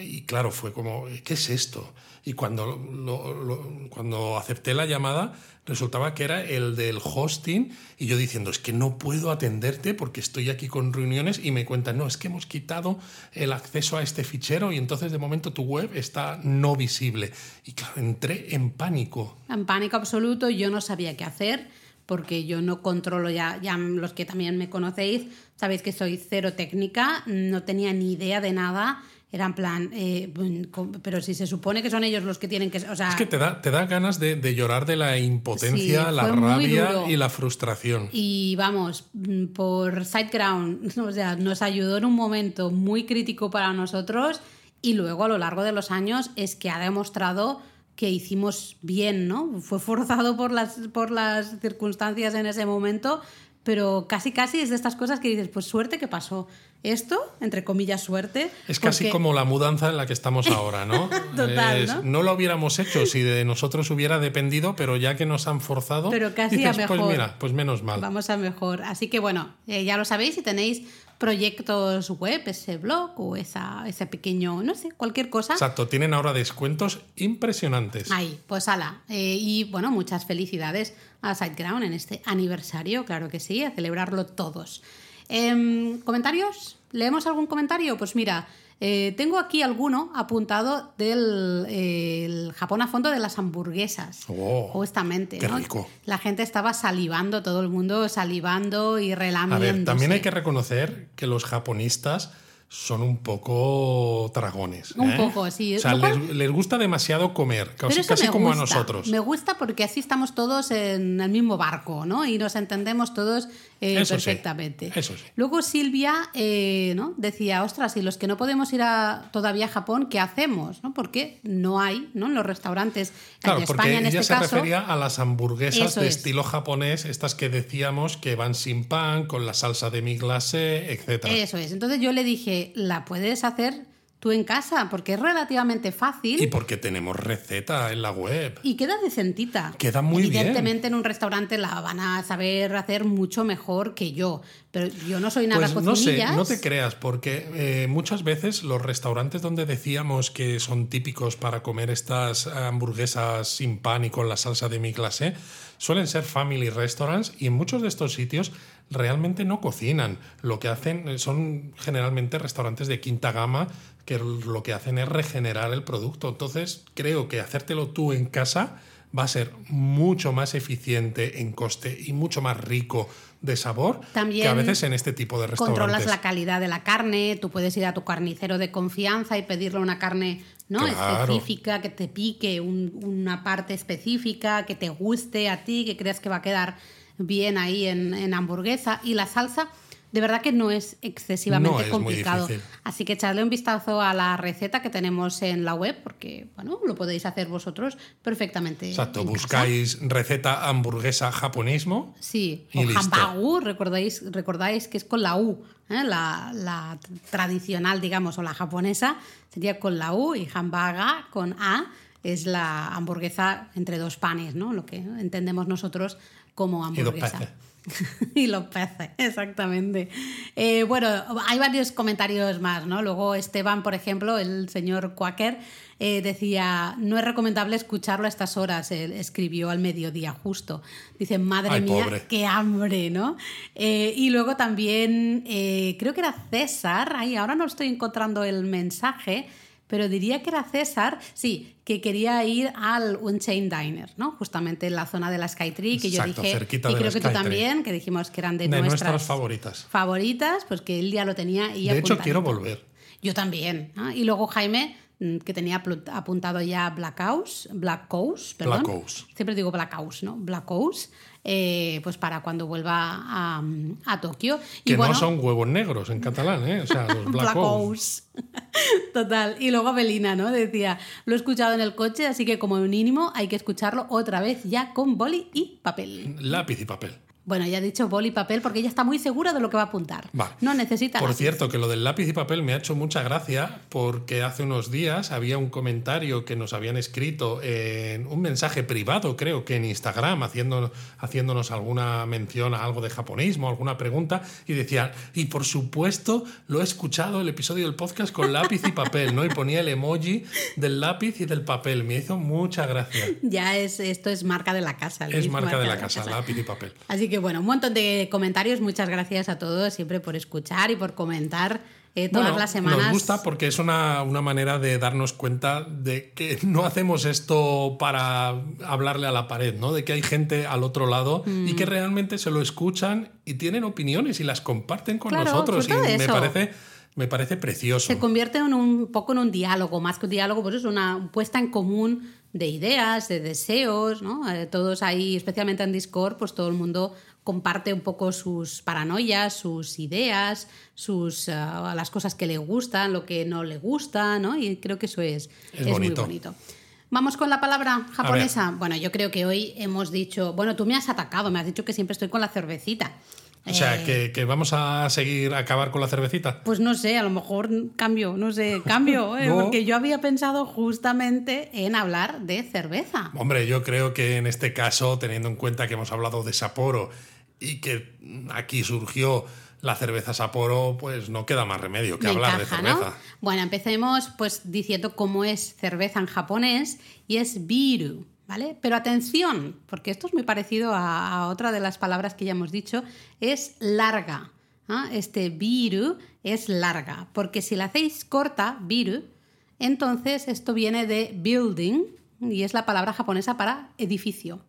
Y claro, fue como, ¿qué es esto? Y cuando, lo- lo- cuando acepté la llamada, resultaba que era el del hosting y yo diciendo, es que no puedo atenderte porque estoy aquí con reuniones y me cuentan, no, es que hemos quitado el acceso a este fichero y entonces de momento tu web está no visible. Y claro, entré en pánico. En pánico absoluto, yo no sabía qué hacer porque yo no controlo ya, ya los que también me conocéis, sabéis que soy cero técnica, no tenía ni idea de nada, era en plan, eh, mm, pero si se supone que son ellos los que tienen que, o sea, Es que te da, te da ganas de, de llorar de la impotencia, Sí, la rabia y la frustración. Y vamos, mm, por SiteGround, o sea, nos ayudó en un momento muy crítico para nosotros y luego a lo largo de los años es que ha demostrado que hicimos bien, ¿no? Fue forzado por las, por las circunstancias en ese momento, pero casi casi es de estas cosas que dices, pues suerte que pasó. Esto, entre comillas, suerte. Es casi porque- como la mudanza en la que estamos ahora, ¿no? Total, Es- ¿no? lo hubiéramos hecho si de nosotros hubiera dependido, pero ya que nos han forzado, Pero casi a pues mejor. mira, pues menos mal. Vamos a mejor. Así que bueno, eh, ya lo sabéis, si tenéis proyectos web, ese blog o esa, ese pequeño, no sé, cualquier cosa. Exacto, tienen ahora descuentos impresionantes. Ahí, pues ala. Eh, y bueno, muchas felicidades a SiteGround en este aniversario, claro que sí, a celebrarlo todos. Em, ¿Comentarios? ¿Leemos algún comentario? Pues mira, eh, tengo aquí alguno apuntado del eh, el Japón a fondo de las hamburguesas. Oh, justamente. qué ¿no? rico. La gente estaba salivando, todo el mundo salivando y ver, también hay que reconocer que los japonistas son un poco dragones. Un ¿eh? poco, sí. O sea, cual- les, les gusta demasiado comer, casi, como a nosotros. Me gusta porque así estamos todos en el mismo barco, ¿no? Y nos entendemos todos eh, Eso sí, perfectamente. eso sí. Luego Silvia eh, ¿no? decía, ostras, y los que no podemos ir a, todavía a Japón, ¿qué hacemos? ¿no? Porque no hay, ¿no? En los restaurantes Claro, en porque España en ella este se caso. refería a las hamburguesas de es. estilo japonés, estas que decíamos que van sin pan, con la salsa de mi glacé, etc. Eso es. Entonces yo le dije, la puedes hacer tú en casa, porque es relativamente fácil. Y porque tenemos receta en la web. Y queda decentita. Queda muy bien. Evidentemente en un restaurante la van a saber hacer mucho mejor que yo. Pero yo no soy nada Pues no sé, cocinillas. no te creas, porque eh, muchas veces los restaurantes donde decíamos que son típicos para comer estas hamburguesas sin pan y con la salsa de mi clase, suelen ser family restaurants y en muchos de estos sitios realmente no cocinan. Lo que hacen eh, son generalmente restaurantes de quinta gama que lo que hacen es regenerar el producto. Entonces creo que hacértelo tú en casa va a ser mucho más eficiente en coste y mucho más rico de sabor También que a veces en este tipo de restaurantes. Controlas la calidad de la carne, tú puedes ir a tu carnicero de confianza y pedirle una carne ¿no? Claro. específica, que te pique un- una parte específica, que te guste a ti, que creas que va a quedar bien ahí en, en hamburguesa. Y la salsa, de verdad que no es excesivamente No es muy complicado. Así que echadle un vistazo a la receta que tenemos en la web, porque bueno, lo podéis hacer vosotros perfectamente. Exacto, en casa. buscáis receta hamburguesa japonismo. Sí, Y o listo. hambagu, recordáis, recordáis que es con la U, ¿eh? la, la tradicional, digamos, o la japonesa sería con la U y hambaga con A es la hamburguesa entre dos panes, ¿no? Lo que entendemos nosotros como hamburguesa. y los peces, exactamente. Eh, bueno, hay varios comentarios más, ¿no? Luego Esteban, por ejemplo, el señor Quaker, eh, decía, no es recomendable escucharlo a estas horas, él escribió al mediodía justo. Dice, madre Ay, mía, pobre. qué hambre, ¿no? Eh, y luego también, creo que era César, ay, ahora no estoy encontrando el mensaje, pero diría que era César, sí, que quería ir al Unchained Diner, ¿no? Justamente en la zona de la Skytree, que Exacto, yo dije, cerquita y de creo que tú también, que dijimos que eran de, De nuestras, nuestras favoritas. favoritas, pues que él ya lo tenía y De hecho, quiero volver. Yo también. ¿no? Y luego Jaime, mm, que tenía apuntado ya Black House, Black House, perdón. Black House. Siempre digo Black House, ¿no? Black House, eh, pues para cuando vuelva a, a Tokio. Y Que bueno, no son huevos negros en catalán, ¿eh? O sea, los Black, Black. Total. Y luego Belina, ¿no? Decía, lo he escuchado en el coche, así que como mínimo hay que escucharlo otra vez ya con boli y papel. Lápiz y papel. Bueno, ya he dicho boli y papel porque ella está muy segura de lo que va a apuntar. Vale. No necesita Por lápiz. cierto, que lo del lápiz y papel me ha hecho mucha gracia porque hace unos días había un comentario que nos habían escrito en un mensaje privado, creo que en Instagram, haciendo, haciéndonos alguna mención a algo de japonismo, alguna pregunta, y decían, y por supuesto lo he escuchado el episodio del podcast con lápiz y papel, ¿no? Y ponía el emoji del lápiz y del papel. Me hizo mucha gracia. Ya es, esto es marca de la casa. Es marca de la casa, lápiz y papel. Así que bueno, un montón de comentarios. Muchas gracias a todos siempre por escuchar y por comentar eh, todas Bueno, las semanas. Nos gusta porque es una, una manera de darnos cuenta de que no hacemos esto para hablarle a la pared, ¿no? De que hay gente al otro lado y Mm. que realmente se lo escuchan y tienen opiniones y las comparten con Claro, nosotros. Y me parece, me parece precioso. Se convierte en un poco en un diálogo, más que un diálogo, pues es una puesta en común de ideas, de deseos, ¿no? Eh, todos ahí, especialmente en Discord, pues todo el mundo comparte un poco sus paranoias, sus ideas, sus ah, las cosas que le gustan, lo que no le gusta, ¿no? Y creo que eso es, Es muy bonito. bonito. Vamos con la palabra japonesa. Bueno, yo creo que hoy hemos dicho, bueno, tú me has atacado, me has dicho que siempre estoy con la cervecita. O sea, Eh, que, que vamos a seguir a acabar con la cervecita. pues no sé, a lo mejor cambio, no sé, cambio, ¿eh? No. porque yo había pensado justamente en hablar de cerveza. Hombre, yo creo que en este caso, teniendo en cuenta que hemos hablado de Sapporo y que aquí surgió la cerveza Sapporo, pues no queda más remedio que Me hablar encaja, de ¿no? cerveza. Bueno, empecemos pues diciendo cómo es cerveza en japonés y es biru, ¿vale? Pero atención, porque esto es muy parecido a, otra de las palabras que ya hemos dicho, es larga. ¿ah? Este biru es larga, porque si la hacéis corta, biru, entonces esto viene de building y es la palabra japonesa para edificio.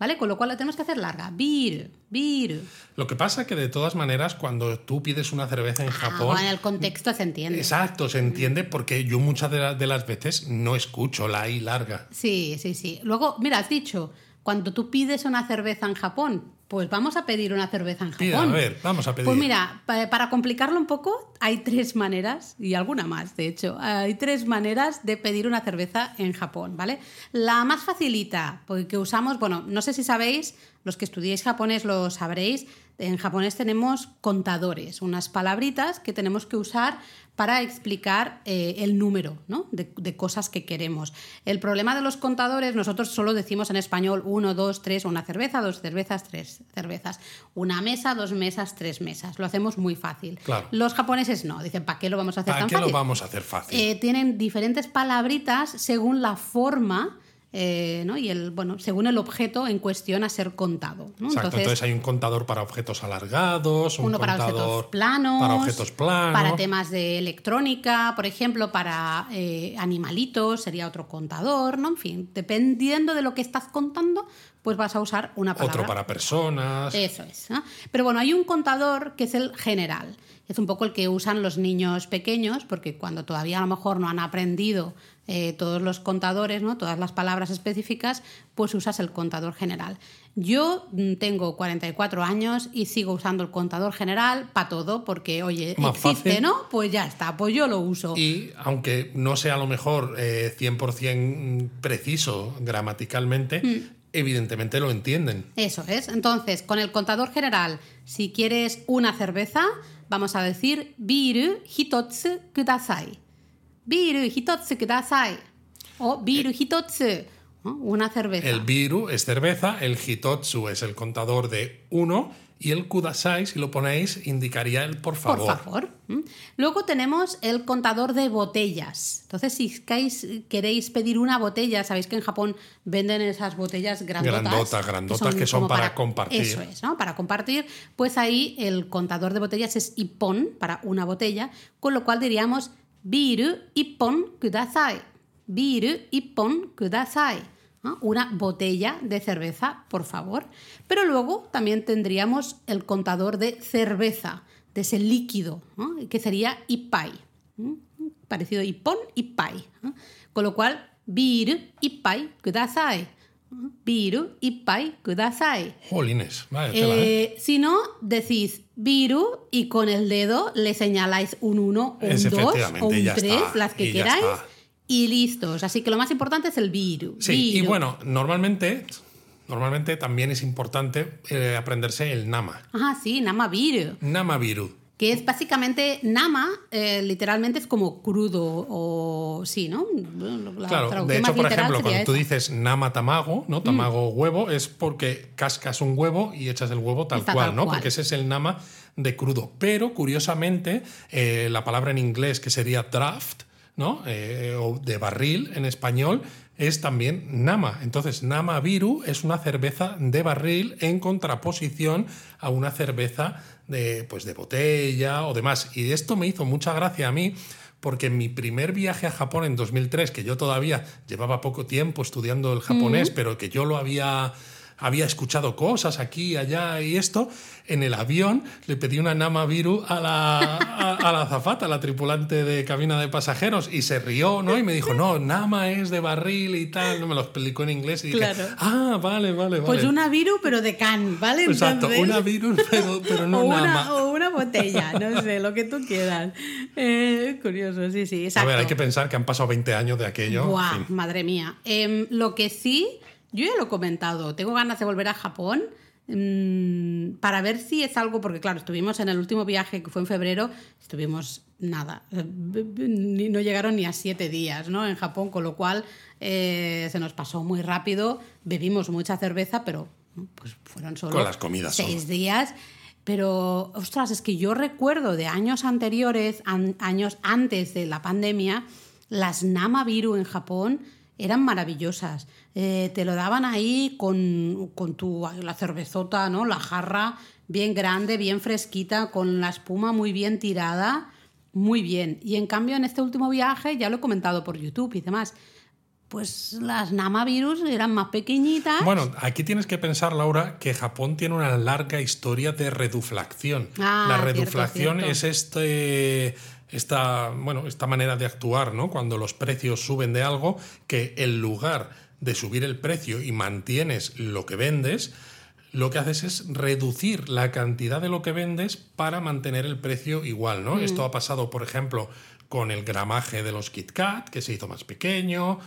¿Vale? Con lo cual la tenemos que hacer larga. Biru, biru. Lo que pasa que de todas maneras, cuando tú pides una cerveza en Ah, Japón, bueno, el contexto se entiende. exacto, se entiende porque yo muchas de, la- de las veces no escucho la I larga. Sí, sí, sí. Luego, mira, has dicho, cuando tú pides una cerveza en Japón, pues vamos a pedir una cerveza en Japón. Pida, a ver, vamos a pedir. Pues mira, pa- para complicarlo un poco, hay tres maneras, y alguna más, de hecho, hay tres maneras de pedir una cerveza en Japón, ¿vale? La más facilita, porque usamos, bueno, no sé si sabéis, los que estudiéis japonés lo sabréis, en japonés tenemos contadores, unas palabritas que tenemos que usar para explicar eh, el número ¿no? de, de cosas que queremos. El problema de los contadores, nosotros solo decimos en español uno, dos, tres, una cerveza, dos cervezas, tres cervezas. Una mesa, dos mesas, tres mesas. Lo hacemos muy fácil. Claro. Los japoneses no, dicen, ¿para qué lo vamos a hacer ¿Para tan qué fácil? lo vamos a hacer fácil? Eh, tienen diferentes palabritas según la forma eh, ¿no? y el, bueno, según el objeto en cuestión a ser contado. ¿no? Exacto, entonces, hay un contador para objetos alargados, un uno para objetos planos, para objetos planos. para temas de electrónica, por ejemplo, para eh, animalitos sería otro contador, ¿no? En fin, dependiendo de lo que estás contando, pues vas a usar una palabra. Otro para personas. Eso es. ¿no? Pero bueno, hay un contador que es el general. Es un poco el que usan los niños pequeños, porque cuando todavía a lo mejor no han aprendido eh, todos los contadores, ¿no? todas las palabras específicas, pues usas el contador general. Yo mm, tengo 44 años y sigo usando el contador general para todo, porque, oye, Más existe, fácil. ¿no? Pues ya está, pues yo lo uso. Y aunque no sea a lo mejor eh, 100% preciso gramaticalmente, Mm. evidentemente lo entienden. Eso es. Entonces, con el contador general, si quieres una cerveza, vamos a decir biru hitotsu kudasai. Biru hitotsu kudasai. O biru hitotsu. ¿no? Una cerveza. El biru es cerveza, el hitotsu es el contador de uno y el kudasai, si lo ponéis, indicaría el por favor. Por favor. ¿Mm? Luego tenemos el contador de botellas. Entonces, si queréis, pedir una botella, sabéis que en Japón venden esas botellas grandotas. Grandotas, grandotas, que son como para compartir. Eso es, ¿no? Para compartir. Pues ahí el contador de botellas es ippon, para una botella, con lo cual diríamos biru ippon kudasai. Biru ippon kudasai. ¿no? Una botella de cerveza, por favor. Pero luego también tendríamos el contador de cerveza, de ese líquido, que sería ippai. ¿no? Parecido a ippon, ippai. ¿no? Con lo cual, biru ippai kudasai. ¿No? Biru ippai kudasai. Jolines, vaya tela, ¿eh? Eh, si no, decís Viru y con el dedo le señaláis un 1, un Es 2 efectivamente, o un ya 3, está, las que y queráis, y listos. Así que lo más importante es el Viru. Sí, y Viru. bueno, normalmente, normalmente también es importante eh, aprenderse el nama. Ajá, sí, Nama Viru. Nama viru. Que es básicamente Nama, eh, literalmente es como crudo o. Sí, ¿no? La Claro, de hecho, por ejemplo, cuando tú dices nama tamago, ¿no? Tamago huevo, es porque cascas un huevo y echas el huevo tal Está cual, tal ¿no? cual. Porque ese es el nama de crudo. Pero, curiosamente, eh, la palabra en inglés que sería draft, ¿no? Eh, o de barril en español, es también nama. Entonces, nama viru es una cerveza de barril en contraposición a una cerveza de, pues, de botella o demás. Y esto me hizo mucha gracia a mí porque en mi primer viaje a Japón en 2003, que yo todavía llevaba poco tiempo estudiando el japonés, pero que yo lo había había escuchado cosas aquí, allá y esto, en el avión le pedí una Nama Viru a la, a, a la azafata, a la tripulante de cabina de pasajeros, y se rió, ¿no? Y me dijo, no, Nama es de barril y tal, no me lo explicó en inglés y dije, Claro. ah, vale, vale, vale. Pues una Viru, pero de can, ¿vale? Exacto, Entonces- una Viru, pero, pero no o, una, Nama. o una botella, no sé, lo que tú quieras. Eh, curioso, sí, sí, A ver, hay que pensar que han pasado 20 años de aquello. Buah, madre mía. Em, lo que sí, yo ya lo he comentado, tengo ganas de volver a Japón mm, para ver si es algo, porque claro, estuvimos en el último viaje que fue en febrero, estuvimos nada, eh, no llegaron ni a siete días ¿no? en Japón, con lo cual eh, se nos pasó muy rápido, bebimos mucha cerveza, pero pues fueron solo Con las comidas seis solo. días. Pero, ostras, es que yo recuerdo de años anteriores, an- años antes de la pandemia, las Nama Viru en Japón eran maravillosas. Eh, te lo daban ahí con, con tu, la cervezota, ¿no? La jarra bien grande, bien fresquita, con la espuma muy bien tirada. Muy bien. Y en cambio, en este último viaje, ya lo he comentado por YouTube y demás, pues las Nama Virus eran más pequeñitas. Bueno, aquí tienes que pensar, Laura, que Japón tiene una larga historia de reduflación. Ah, la cierto, reduflación cierto. es este, esta, bueno, esta manera de actuar, ¿no? Cuando los precios suben de algo, que en lugar de subir el precio y mantienes lo que vendes, lo que haces es reducir la cantidad de lo que vendes para mantener el precio igual, ¿no? Esto ha pasado, por ejemplo, con el gramaje de los Kit Kat, que se hizo más pequeño,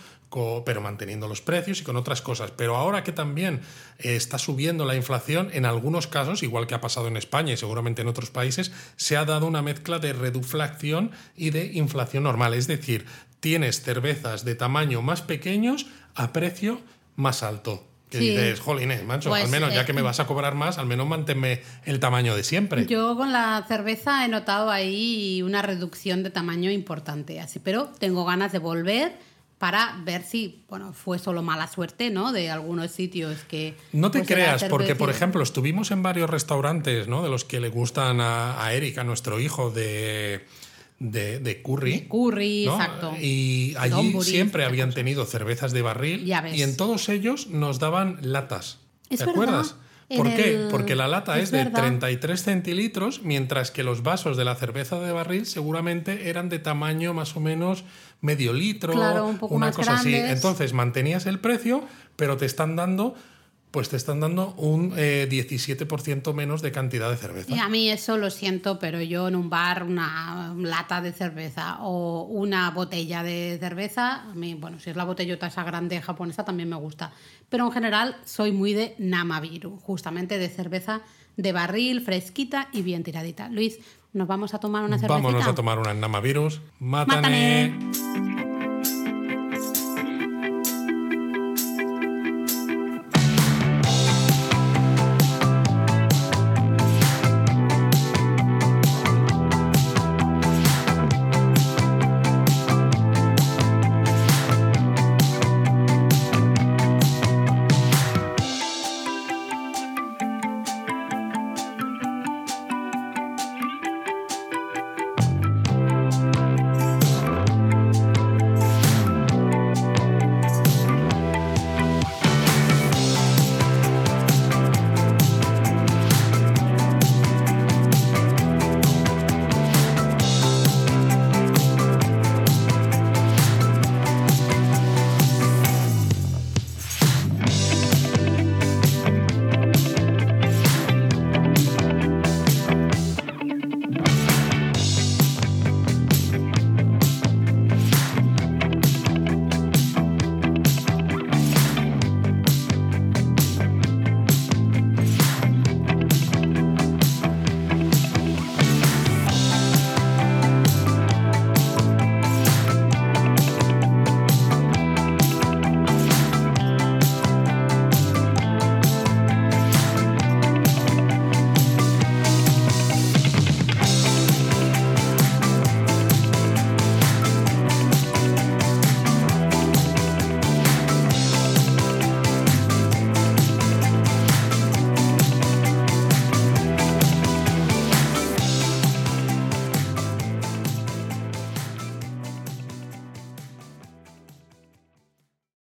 pero manteniendo los precios y con otras cosas. Pero ahora que también eh, está subiendo la inflación, en algunos casos, igual que ha pasado en España y seguramente en otros países, se ha dado una mezcla de reduflación y de inflación normal. Es decir, tienes cervezas de tamaño más pequeños a precio más alto. Que Sí. dices, jolines, macho, Pues, al menos ya eh, que me vas a cobrar más, al menos manténme el tamaño de siempre. Yo con la cerveza he notado ahí una reducción de tamaño importante, así, pero tengo ganas de volver para ver si, bueno, fue solo mala suerte, ¿no? De algunos sitios que... No te pues, creas, porque por ejemplo estuvimos en varios restaurantes, ¿no? De los que le gustan a, a Eric, a nuestro hijo de, de, de curry. De curry, ¿no? exacto. Y allí siempre habían tenido cervezas de barril Ya ves. y en todos ellos nos daban latas. ¿Te acuerdas? En ¿Por qué? el- Porque la lata es es, de verdad. 33 centilitros, mientras que los vasos de la cerveza de barril seguramente eran de tamaño más o menos medio litro, Claro, un poco una más cosa así. Entonces mantenías el precio, pero te están dando, pues te están dando un eh, 17% menos de cantidad de cerveza. Y a mí eso lo siento, pero yo en un bar una lata de cerveza o una botella de cerveza, a mí, bueno, si es la botellota esa grande japonesa también me gusta. Pero en general soy muy de Namabiru, justamente de cerveza de barril, fresquita y bien tiradita. Luis, ¿nos vamos a tomar una cervecita? Vámonos a tomar una Namavirus. Mátane. Mátane.